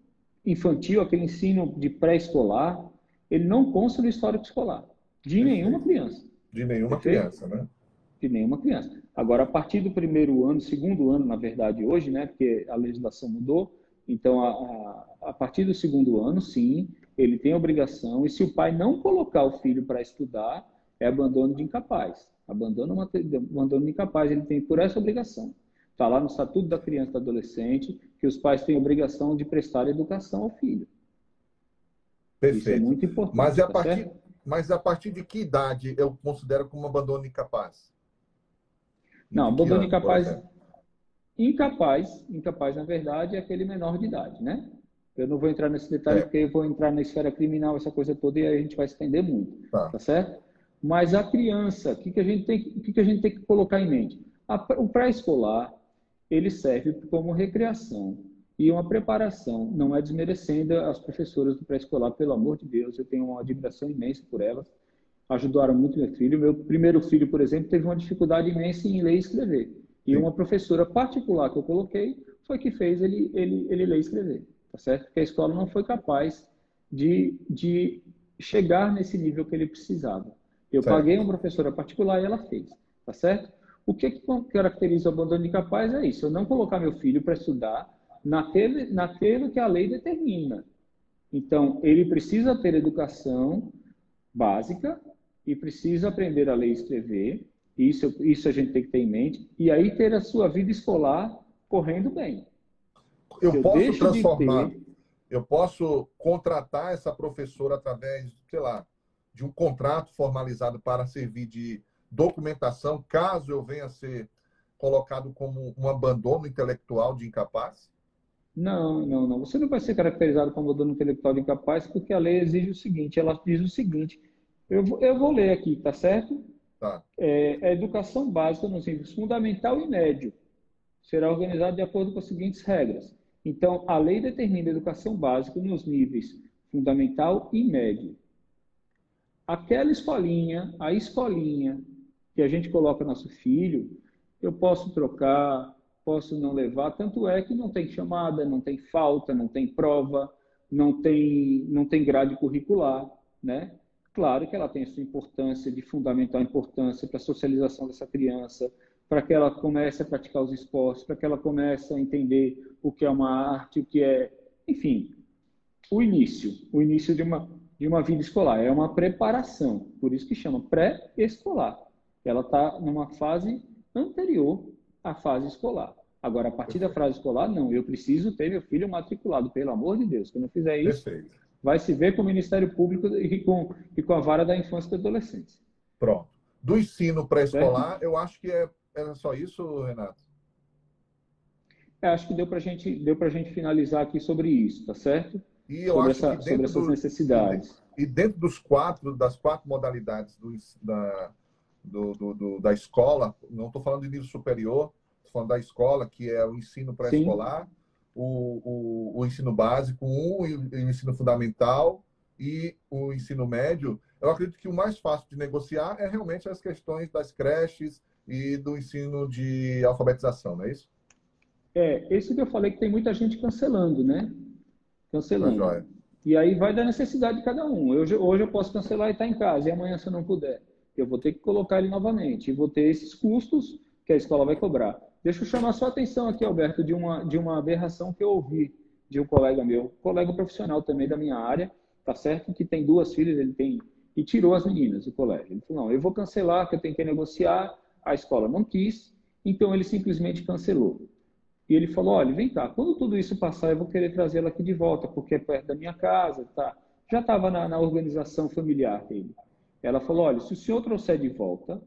infantil, aquele ensino de pré-escolar, ele não consta do histórico escolar. De nenhuma criança. De nenhuma Perfeito? criança, né? De nenhuma criança. Agora, a partir do primeiro ano, segundo ano, na verdade, hoje, né, porque a legislação mudou, então, a, a, a partir do segundo ano, sim, ele tem obrigação, e se o pai não colocar o filho para estudar, é abandono de incapaz. Abandono, abandono de incapaz, ele tem por essa obrigação. Está lá no Estatuto da Criança e do Adolescente que os pais têm obrigação de prestar educação ao filho. Perfeito. Isso é muito importante. Mas, a tá partir, mas a partir de que idade eu considero como abandono incapaz? Não, abandono incapaz. Incapaz, incapaz, na verdade, é aquele menor de idade, né? Eu não vou entrar nesse detalhe, é. porque eu vou entrar na esfera criminal, essa coisa toda, e aí a gente vai se estender muito. Tá, tá certo? Mas a criança, o que, que, a gente tem, que, que a gente tem que colocar em mente? A, o pré-escolar, ele serve como recreação e uma preparação. Não é desmerecendo as professoras do pré-escolar, pelo amor de Deus, eu tenho uma admiração imensa por elas ajudaram muito meu filho. Meu primeiro filho, por exemplo, teve uma dificuldade imensa em ler e escrever. E uma professora particular que eu coloquei foi que fez ele, ele, ele ler e escrever, tá certo? Porque a escola não foi capaz de, de chegar nesse nível que ele precisava. Eu certo. paguei uma professora particular e ela fez, tá certo? O que, que caracteriza o abandono incapaz é isso, eu não colocar meu filho para estudar naquele, naquilo que a lei determina. Então, ele precisa ter educação básica, e precisa aprender a ler e escrever. Isso, isso a gente tem que ter em mente. E aí ter a sua vida escolar correndo bem. Eu, eu posso transformar, ter... eu posso contratar essa professora através, sei lá, de um contrato formalizado para servir de documentação, caso eu venha a ser colocado como um abandono intelectual de incapaz? Não, não, não. Você não vai ser caracterizado como abandono intelectual de incapaz porque a lei exige o seguinte, ela diz o seguinte, eu, eu vou ler aqui, tá certo? Tá. É, a educação básica nos níveis fundamental e médio será organizada de acordo com as seguintes regras. Então, a lei determina a educação básica nos níveis fundamental e médio. Aquela escolinha, a escolinha que a gente coloca nosso filho, eu posso trocar, posso não levar. Tanto é que não tem chamada, não tem falta, não tem prova, não tem, não tem grade curricular, né? Claro que ela tem sua importância, de fundamental importância para a socialização dessa criança, para que ela comece a praticar os esportes, para que ela comece a entender o que é uma arte, o que é, enfim, o início, o início de uma, de uma vida escolar. É uma preparação, por isso que chama pré-escolar. Ela está numa fase anterior à fase escolar. Agora, a partir da fase escolar, não. Eu preciso ter meu filho matriculado, pelo amor de Deus. Se eu não fizer isso, Perfeito. Vai se ver com o Ministério Público e com, e com a vara da infância e da adolescência. Pronto. Do ensino pré-escolar, eu acho que é, é só isso, Renato. É, acho que deu para gente, deu a gente finalizar aqui sobre isso, tá certo? E eu sobre acho essa, que sobre essas do, necessidades. E dentro dos quatro, das quatro modalidades do, da, do, do da escola, não estou falando de nível superior, estou falando da escola, que é o ensino pré-escolar, o, o, o, ensino básico um, e o ensino fundamental e o ensino médio. Eu acredito que o mais fácil de negociar é realmente as questões das creches e do ensino de alfabetização, não é isso? É, esse que eu falei que tem muita gente cancelando, né? Cancelando. Tá e aí vai da necessidade de cada um. Eu, hoje eu posso cancelar e estar tá em casa, e amanhã, se eu não puder, eu vou ter que colocar ele novamente. E vou ter esses custos que a escola vai cobrar. Deixa eu chamar sua atenção aqui, Alberto, de uma, de uma aberração que eu ouvi de um colega meu, colega profissional também da minha área, tá certo? Que tem duas filhas, ele tem. E tirou as meninas do colégio. Ele falou: não, eu vou cancelar, que eu tenho que negociar. A escola não quis, então ele simplesmente cancelou. E ele falou: olha, vem cá, quando tudo isso passar, eu vou querer trazê-la aqui de volta, porque é perto da minha casa, tá? Já estava na, na, organização familiar dele. Ela falou: olha, se o senhor trouxer de volta,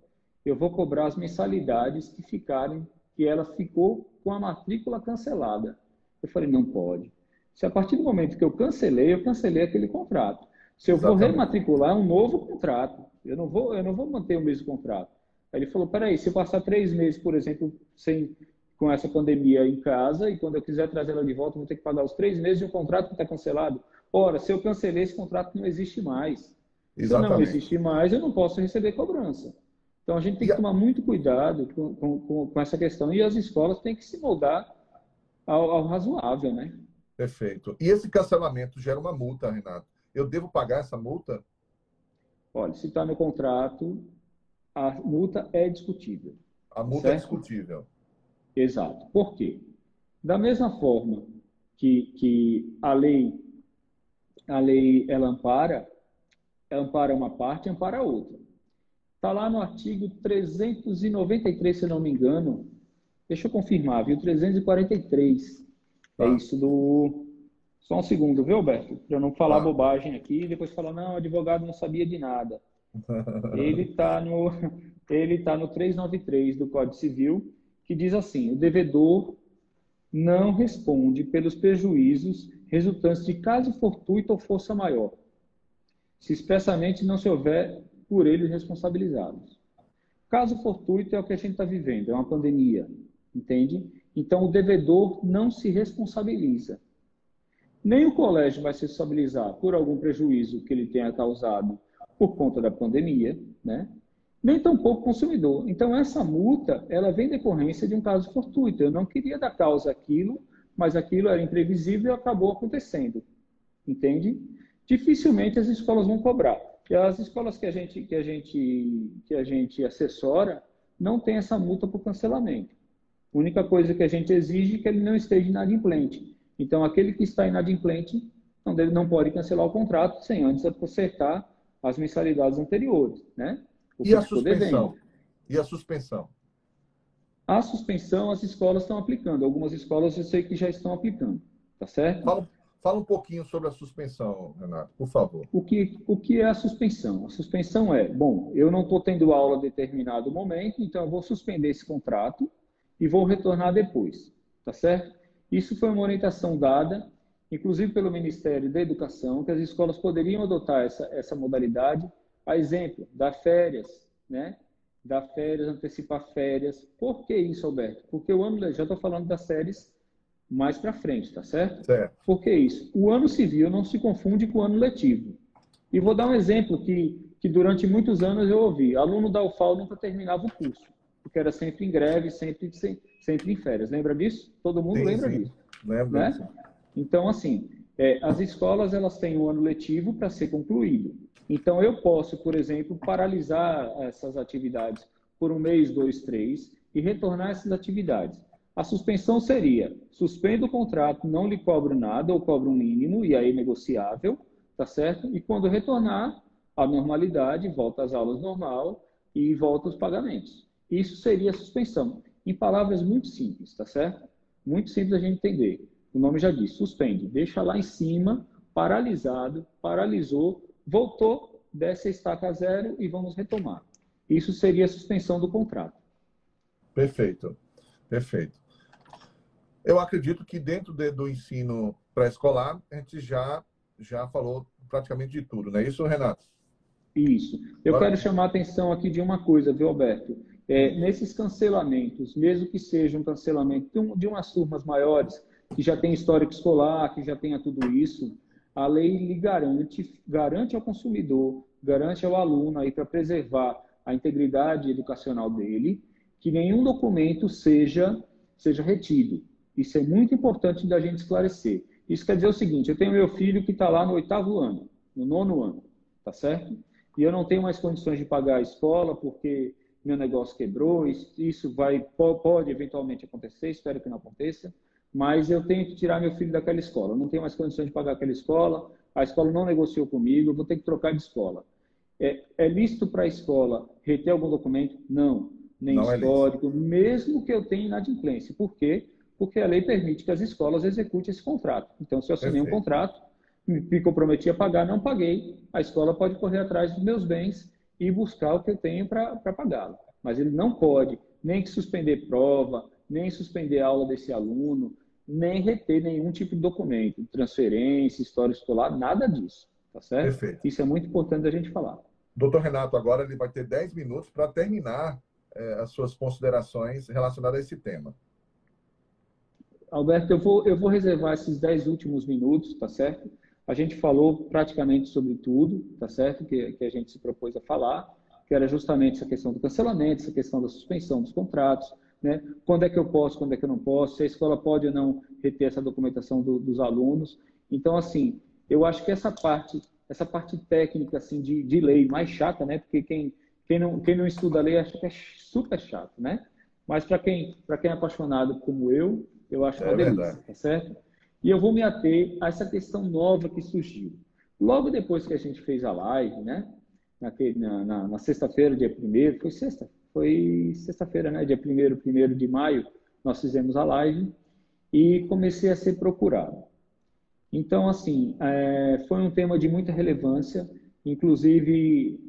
eu vou cobrar as mensalidades que ficarem, que ela ficou com a matrícula cancelada. Eu falei: não pode. Se a partir do momento que eu cancelei, eu cancelei aquele contrato. Se eu Exatamente. vou rematricular, é um novo contrato. Eu não vou, eu não vou manter o mesmo contrato. Aí ele falou: peraí, se eu passar três meses, por exemplo, sem com essa pandemia em casa e quando eu quiser trazer ela de volta, vou ter que pagar os três meses de um contrato que está cancelado. Ora, se eu cancelei, esse contrato não existe mais. Exatamente. Se não existe mais, eu não posso receber cobrança. Então a gente tem que tomar muito cuidado com, com, com essa questão e as escolas têm que se moldar ao, ao razoável, né? Perfeito. E esse cancelamento gera uma multa, Renato. Eu devo pagar essa multa? Olha, se está no contrato, a multa é discutível. A multa é certo? é discutível. Exato. Por quê? Da mesma forma que, que a lei a lei ela ampara, ela ampara uma parte e ampara a outra. Está lá no artigo 393, se não me engano. Deixa eu confirmar, viu? 343. É tá. isso do. Só um segundo, viu, Alberto? Para não falar tá. bobagem aqui e depois falar, não, o advogado não sabia de nada. Ele está no, ele tá no 393 do Código Civil que diz assim: o devedor não responde pelos prejuízos resultantes de caso fortuito ou força maior, se expressamente não se houver por eles responsabilizados. Caso fortuito é o que a gente está vivendo, é uma pandemia, entende? Então o devedor não se responsabiliza. Nem o colégio vai se responsabilizar por algum prejuízo que ele tenha causado por conta da pandemia, né? nem tampouco o consumidor. Então, essa multa, ela vem decorrência de um caso fortuito. Eu não queria dar causa àquilo, mas aquilo era imprevisível e acabou acontecendo. Entende? Dificilmente as escolas vão cobrar. E as escolas que a gente, que a gente, que a gente assessora não tem essa multa por cancelamento. A única coisa que a gente exige é que ele não esteja inadimplente. Então, aquele que está inadimplente não, deve, não pode cancelar o contrato sem antes acertar as mensalidades anteriores, né? e a suspensão? E a suspensão? A suspensão as escolas estão aplicando. Algumas escolas eu sei que já estão aplicando. Tá certo? Fala, fala um pouquinho sobre a suspensão, Renato, por favor. O que, o que é a suspensão? A suspensão é, bom, eu não estou tendo aula em determinado momento, então eu vou suspender esse contrato e vou retornar depois. Tá certo? Isso foi uma orientação dada, inclusive pelo Ministério da Educação, que as escolas poderiam adotar essa, essa modalidade a exemplo, dar férias, né? Dar férias, antecipar férias. Por que isso, Alberto? Porque o ano, já estou falando das séries mais para frente, tá certo? Certo. Por que isso? O ano civil não se confunde com o ano letivo. E vou dar um exemplo que, que durante muitos anos eu ouvi. Aluno da UFAL nunca terminava o curso. porque era sempre em greve, sempre, sempre em férias. Lembra disso? Todo mundo sim, lembra sim. disso. Lembro né? Disso. Então, assim, é, as escolas elas têm um ano letivo para ser concluído. Então, eu posso, por exemplo, paralisar essas atividades por um mês, dois, três, e retornar essas atividades. A suspensão seria: suspendo o contrato, não lhe cobro nada ou cobro um mínimo, e aí negociável, tá certo? E quando retornar à normalidade, volta às aulas normal e volta os pagamentos. Isso seria a suspensão. Em palavras muito simples, tá certo? Muito simples a gente entender. O nome já diz: suspende, deixa lá em cima, paralisado, paralisou, voltou, desce a estaca zero e vamos retomar. Isso seria a suspensão do contrato. Perfeito, perfeito. Eu acredito que dentro de, do ensino pré-escolar, a gente já, já falou praticamente de tudo, não é isso, Renato? Isso. Eu Agora... quero chamar a atenção aqui de uma coisa, viu, Alberto? É, nesses cancelamentos, mesmo que seja um cancelamento de, um, de umas turmas maiores, que já tem histórico escolar, que já tenha tudo isso, a lei lhe garante, garante ao consumidor, garante ao aluno aí para preservar a integridade educacional dele, que nenhum documento seja, seja retido. Isso é muito importante da gente esclarecer. Isso quer dizer o seguinte: eu tenho meu filho que está lá no oitavo ano, no nono ano, tá certo? E eu não tenho mais condições de pagar a escola porque meu negócio quebrou. Isso vai pode eventualmente acontecer, espero que não aconteça. Mas eu tenho que tirar meu filho daquela escola. Eu não tenho mais condições de pagar aquela escola. A escola não negociou comigo. Eu vou ter que trocar de escola. É, é lícito para a escola reter algum documento? Não nem não é histórico, é mesmo que eu tenha inadimplência. Por quê? Porque a lei permite que as escolas executem esse contrato. Então, se eu assinei Perfeito. um contrato, me comprometi a pagar, não paguei, a escola pode correr atrás dos meus bens e buscar o que eu tenho para pagá-lo. Mas ele não pode nem suspender prova, nem suspender aula desse aluno, nem reter nenhum tipo de documento, transferência, história escolar, nada disso. Tá certo? Perfeito. Isso é muito importante a gente falar. Doutor Renato, agora ele vai ter 10 minutos para terminar é, as suas considerações relacionadas a esse tema. Alberto, eu vou, eu vou reservar esses dez últimos minutos, tá certo? A gente falou praticamente sobre tudo, tá certo? Que, que a gente se propôs a falar, que era justamente essa questão do cancelamento, essa questão da suspensão dos contratos, né? Quando é que eu posso, quando é que eu não posso, se a escola pode ou não reter essa documentação do, dos alunos. Então, assim, eu acho que essa parte, essa parte técnica, assim, de, de lei mais chata, né? Porque quem, quem não, quem não estuda a lei acha que é super chato, né? Mas para quem, quem é apaixonado como eu, eu acho é uma delícia, verdade. tá certo? E eu vou me ater a essa questão nova que surgiu. Logo depois que a gente fez a live, né? Naquele, na, na, na sexta-feira, dia 1 foi sexta? Foi sexta-feira, né? Dia 1 primeiro de maio, nós fizemos a live e comecei a ser procurado. Então, assim, é, foi um tema de muita relevância, inclusive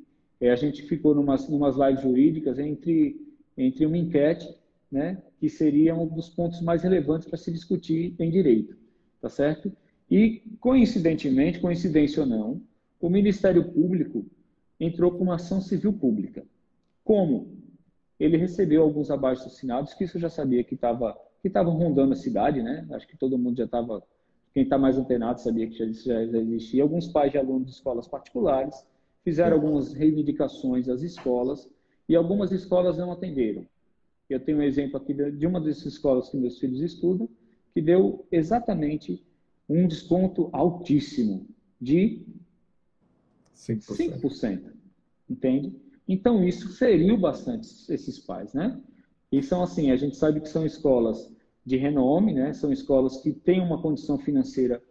é, a gente ficou numas, numas lives jurídicas entre, entre uma enquete, né, que seria um dos pontos mais relevantes para se discutir em direito, tá certo? E, coincidentemente, coincidência ou não, o Ministério Público entrou com uma ação civil pública. Como? Ele recebeu alguns abaixo assinados, que isso eu já sabia que estava que estavam rondando a cidade, né? Acho que todo mundo já estava, quem está mais antenado sabia que já, já existia. Alguns pais de alunos de escolas particulares, fizeram algumas reivindicações às escolas e algumas escolas não atenderam. Eu tenho um exemplo aqui de uma dessas escolas que meus filhos estudam, que deu exatamente um desconto altíssimo de 5%. 5% entende? Então, isso feriu bastante esses pais, né? E são assim, a gente sabe que são escolas de renome, né? São escolas que têm uma condição financeira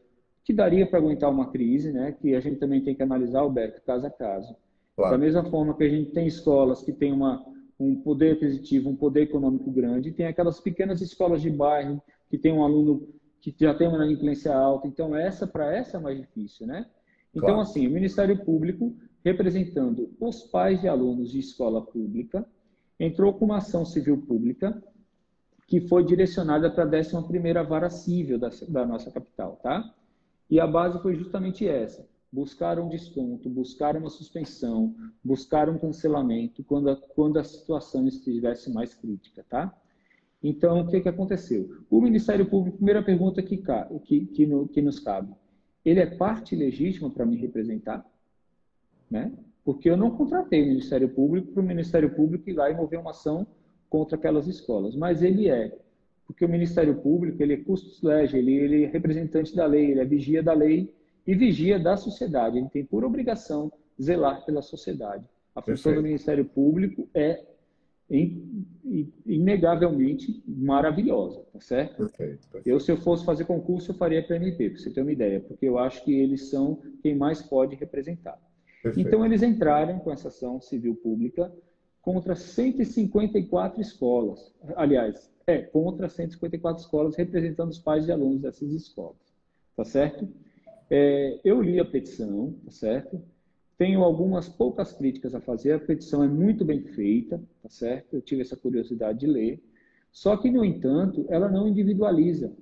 que daria para aguentar uma crise, né? que a gente também tem que analisar, Alberto, caso a caso. Claro. Da mesma forma que a gente tem escolas que têm uma, um poder aquisitivo, um poder econômico grande, tem aquelas pequenas escolas de bairro que tem um aluno que já tem uma inadimplência alta. Então, essa para essa é mais difícil, né? Então, claro. assim, o Ministério Público, representando os pais de alunos de escola pública, entrou com uma ação civil pública que foi direcionada para a 11ª Vara Civil da, da nossa capital, tá? E a base foi justamente essa: buscar um desconto, buscar uma suspensão, buscar um cancelamento quando a, quando a situação estivesse mais crítica, tá? Então, o que, que aconteceu? O Ministério Público, primeira pergunta que, que, que, no, que nos cabe, ele é parte legítima para me representar? Né? Porque eu não contratei o Ministério Público para o Ministério Público ir lá e mover uma ação contra aquelas escolas, mas ele é, porque o Ministério Público ele é custos lege, ele, ele é representante da lei, ele é vigia da lei e vigia da sociedade. Ele tem por obrigação zelar pela sociedade. A função Perfeito. do Ministério Público é inegavelmente maravilhosa, tá certo? Perfeito, perfeito. Eu, se eu fosse fazer concurso, eu faria PMP, para você ter uma ideia, porque eu acho que eles são quem mais pode representar. Perfeito. Então, eles entraram com essa ação civil pública contra 154 escolas. Aliás, é, contra 154 escolas, representando os pais de alunos dessas escolas. Tá certo? É, eu li a petição, tá certo? Tenho algumas poucas críticas a fazer. A petição é muito bem feita, tá certo? Eu tive essa curiosidade de ler. Só que, no entanto, ela não individualiza.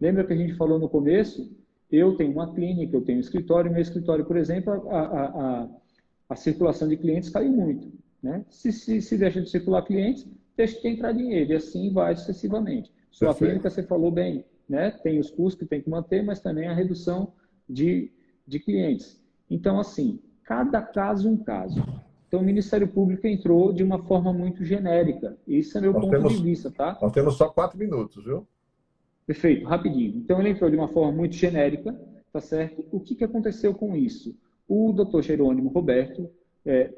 Lembra que a gente falou no começo? Eu tenho uma clínica, eu tenho um escritório. Meu escritório, por exemplo, a, a, a, a circulação de clientes caiu muito. Né? Se, se, se deixa de circular clientes, deixa de entrar dinheiro. E assim vai sucessivamente. Sua Perfeito. clínica, você falou bem, né? tem os custos que tem que manter, mas também a redução de, de clientes. Então, assim, cada caso um caso. Então, o Ministério Público entrou de uma forma muito genérica. Esse é meu nós ponto temos, de vista, tá? Nós temos só quatro minutos, viu? Perfeito, rapidinho. Então, ele entrou de uma forma muito genérica, tá certo? O que, que aconteceu com isso? O doutor Jerônimo Roberto, é,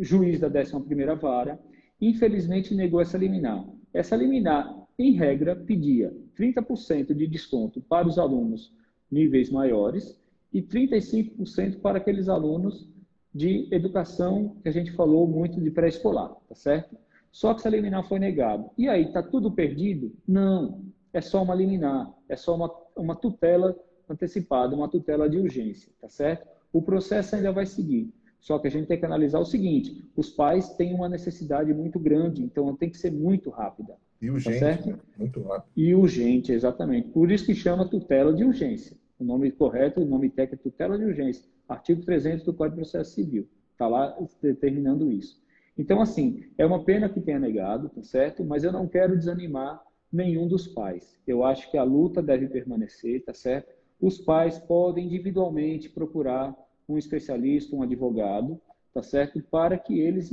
juiz da 11ª Vara, infelizmente negou essa liminar. Essa liminar, em regra, pedia 30% de desconto para os alunos níveis maiores e 35% para aqueles alunos de educação que a gente falou muito de pré-escolar, tá certo? Só que essa liminar foi negada. E aí, está tudo perdido? Não, é só uma liminar, é só uma, uma tutela antecipada, uma tutela de urgência, tá certo? O processo ainda vai seguir. Só que a gente tem que analisar o seguinte: os pais têm uma necessidade muito grande, então tem que ser muito rápida. E urgente, tá certo? Né? muito rápido. E urgente, exatamente. Por isso que chama tutela de urgência. O nome correto, o nome técnico é tutela de urgência. Artigo 300 do Código de Processo Civil. Está lá determinando isso. Então, assim, é uma pena que tenha negado, tá certo? Mas eu não quero desanimar nenhum dos pais. Eu acho que a luta deve permanecer, tá certo? Os pais podem individualmente procurar um especialista, um advogado, tá certo? Para que eles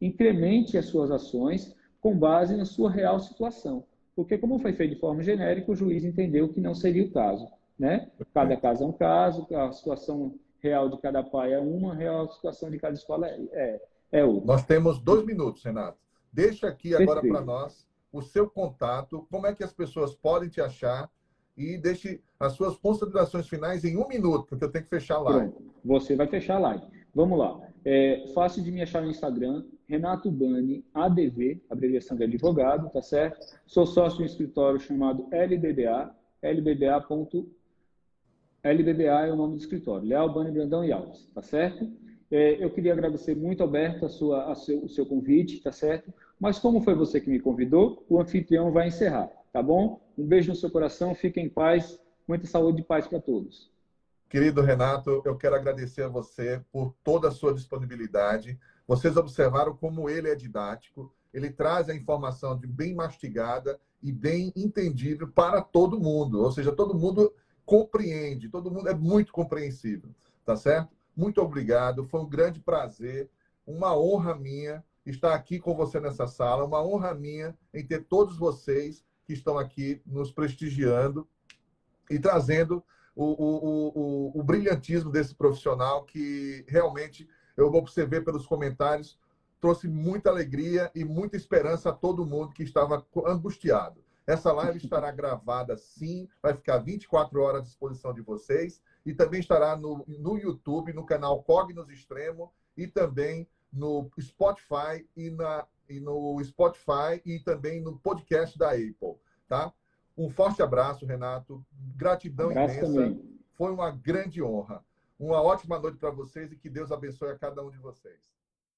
incrementem as suas ações com base na sua real situação. Porque, como foi feito de forma genérica, o juiz entendeu que não seria o caso. Né? Cada caso é um caso, a situação real de cada pai é uma, a real situação de cada escola é, é, é outra. Nós temos dois minutos, Renato. Deixa aqui agora para nós o seu contato, como é que as pessoas podem te achar e deixe as suas considerações finais em um minuto, porque eu tenho que fechar a live. Pronto. Você vai fechar a live. Vamos lá. É fácil de me achar no Instagram, Renato Bani, ADV, abreviação de advogado, tá certo? Sou sócio de um escritório chamado LBBA, lbba. LBBA é o nome do escritório, Leal, Bani, Brandão e Alves, tá certo? É, eu queria agradecer muito, Alberto, a sua, a seu, o seu convite, tá certo? Mas como foi você que me convidou, o anfitrião vai encerrar, tá bom? Um beijo no seu coração, fique em paz, muita saúde e paz para todos. Querido Renato, eu quero agradecer a você por toda a sua disponibilidade. Vocês observaram como ele é didático, ele traz a informação de bem mastigada e bem entendível para todo mundo, ou seja, todo mundo compreende, todo mundo é muito compreensível, tá certo? Muito obrigado, foi um grande prazer, uma honra minha estar aqui com você nessa sala, uma honra minha em ter todos vocês que estão aqui nos prestigiando e trazendo o, o, o, o brilhantismo desse profissional que realmente eu observei pelos comentários trouxe muita alegria e muita esperança a todo mundo que estava angustiado. Essa live estará gravada sim, vai ficar 24 horas à disposição de vocês e também estará no, no YouTube, no canal Cognos Extremo e também no Spotify e, na, e no Spotify e também no podcast da Apple, tá? Um forte abraço, Renato. Gratidão imensa. Também. Foi uma grande honra. Uma ótima noite para vocês e que Deus abençoe a cada um de vocês.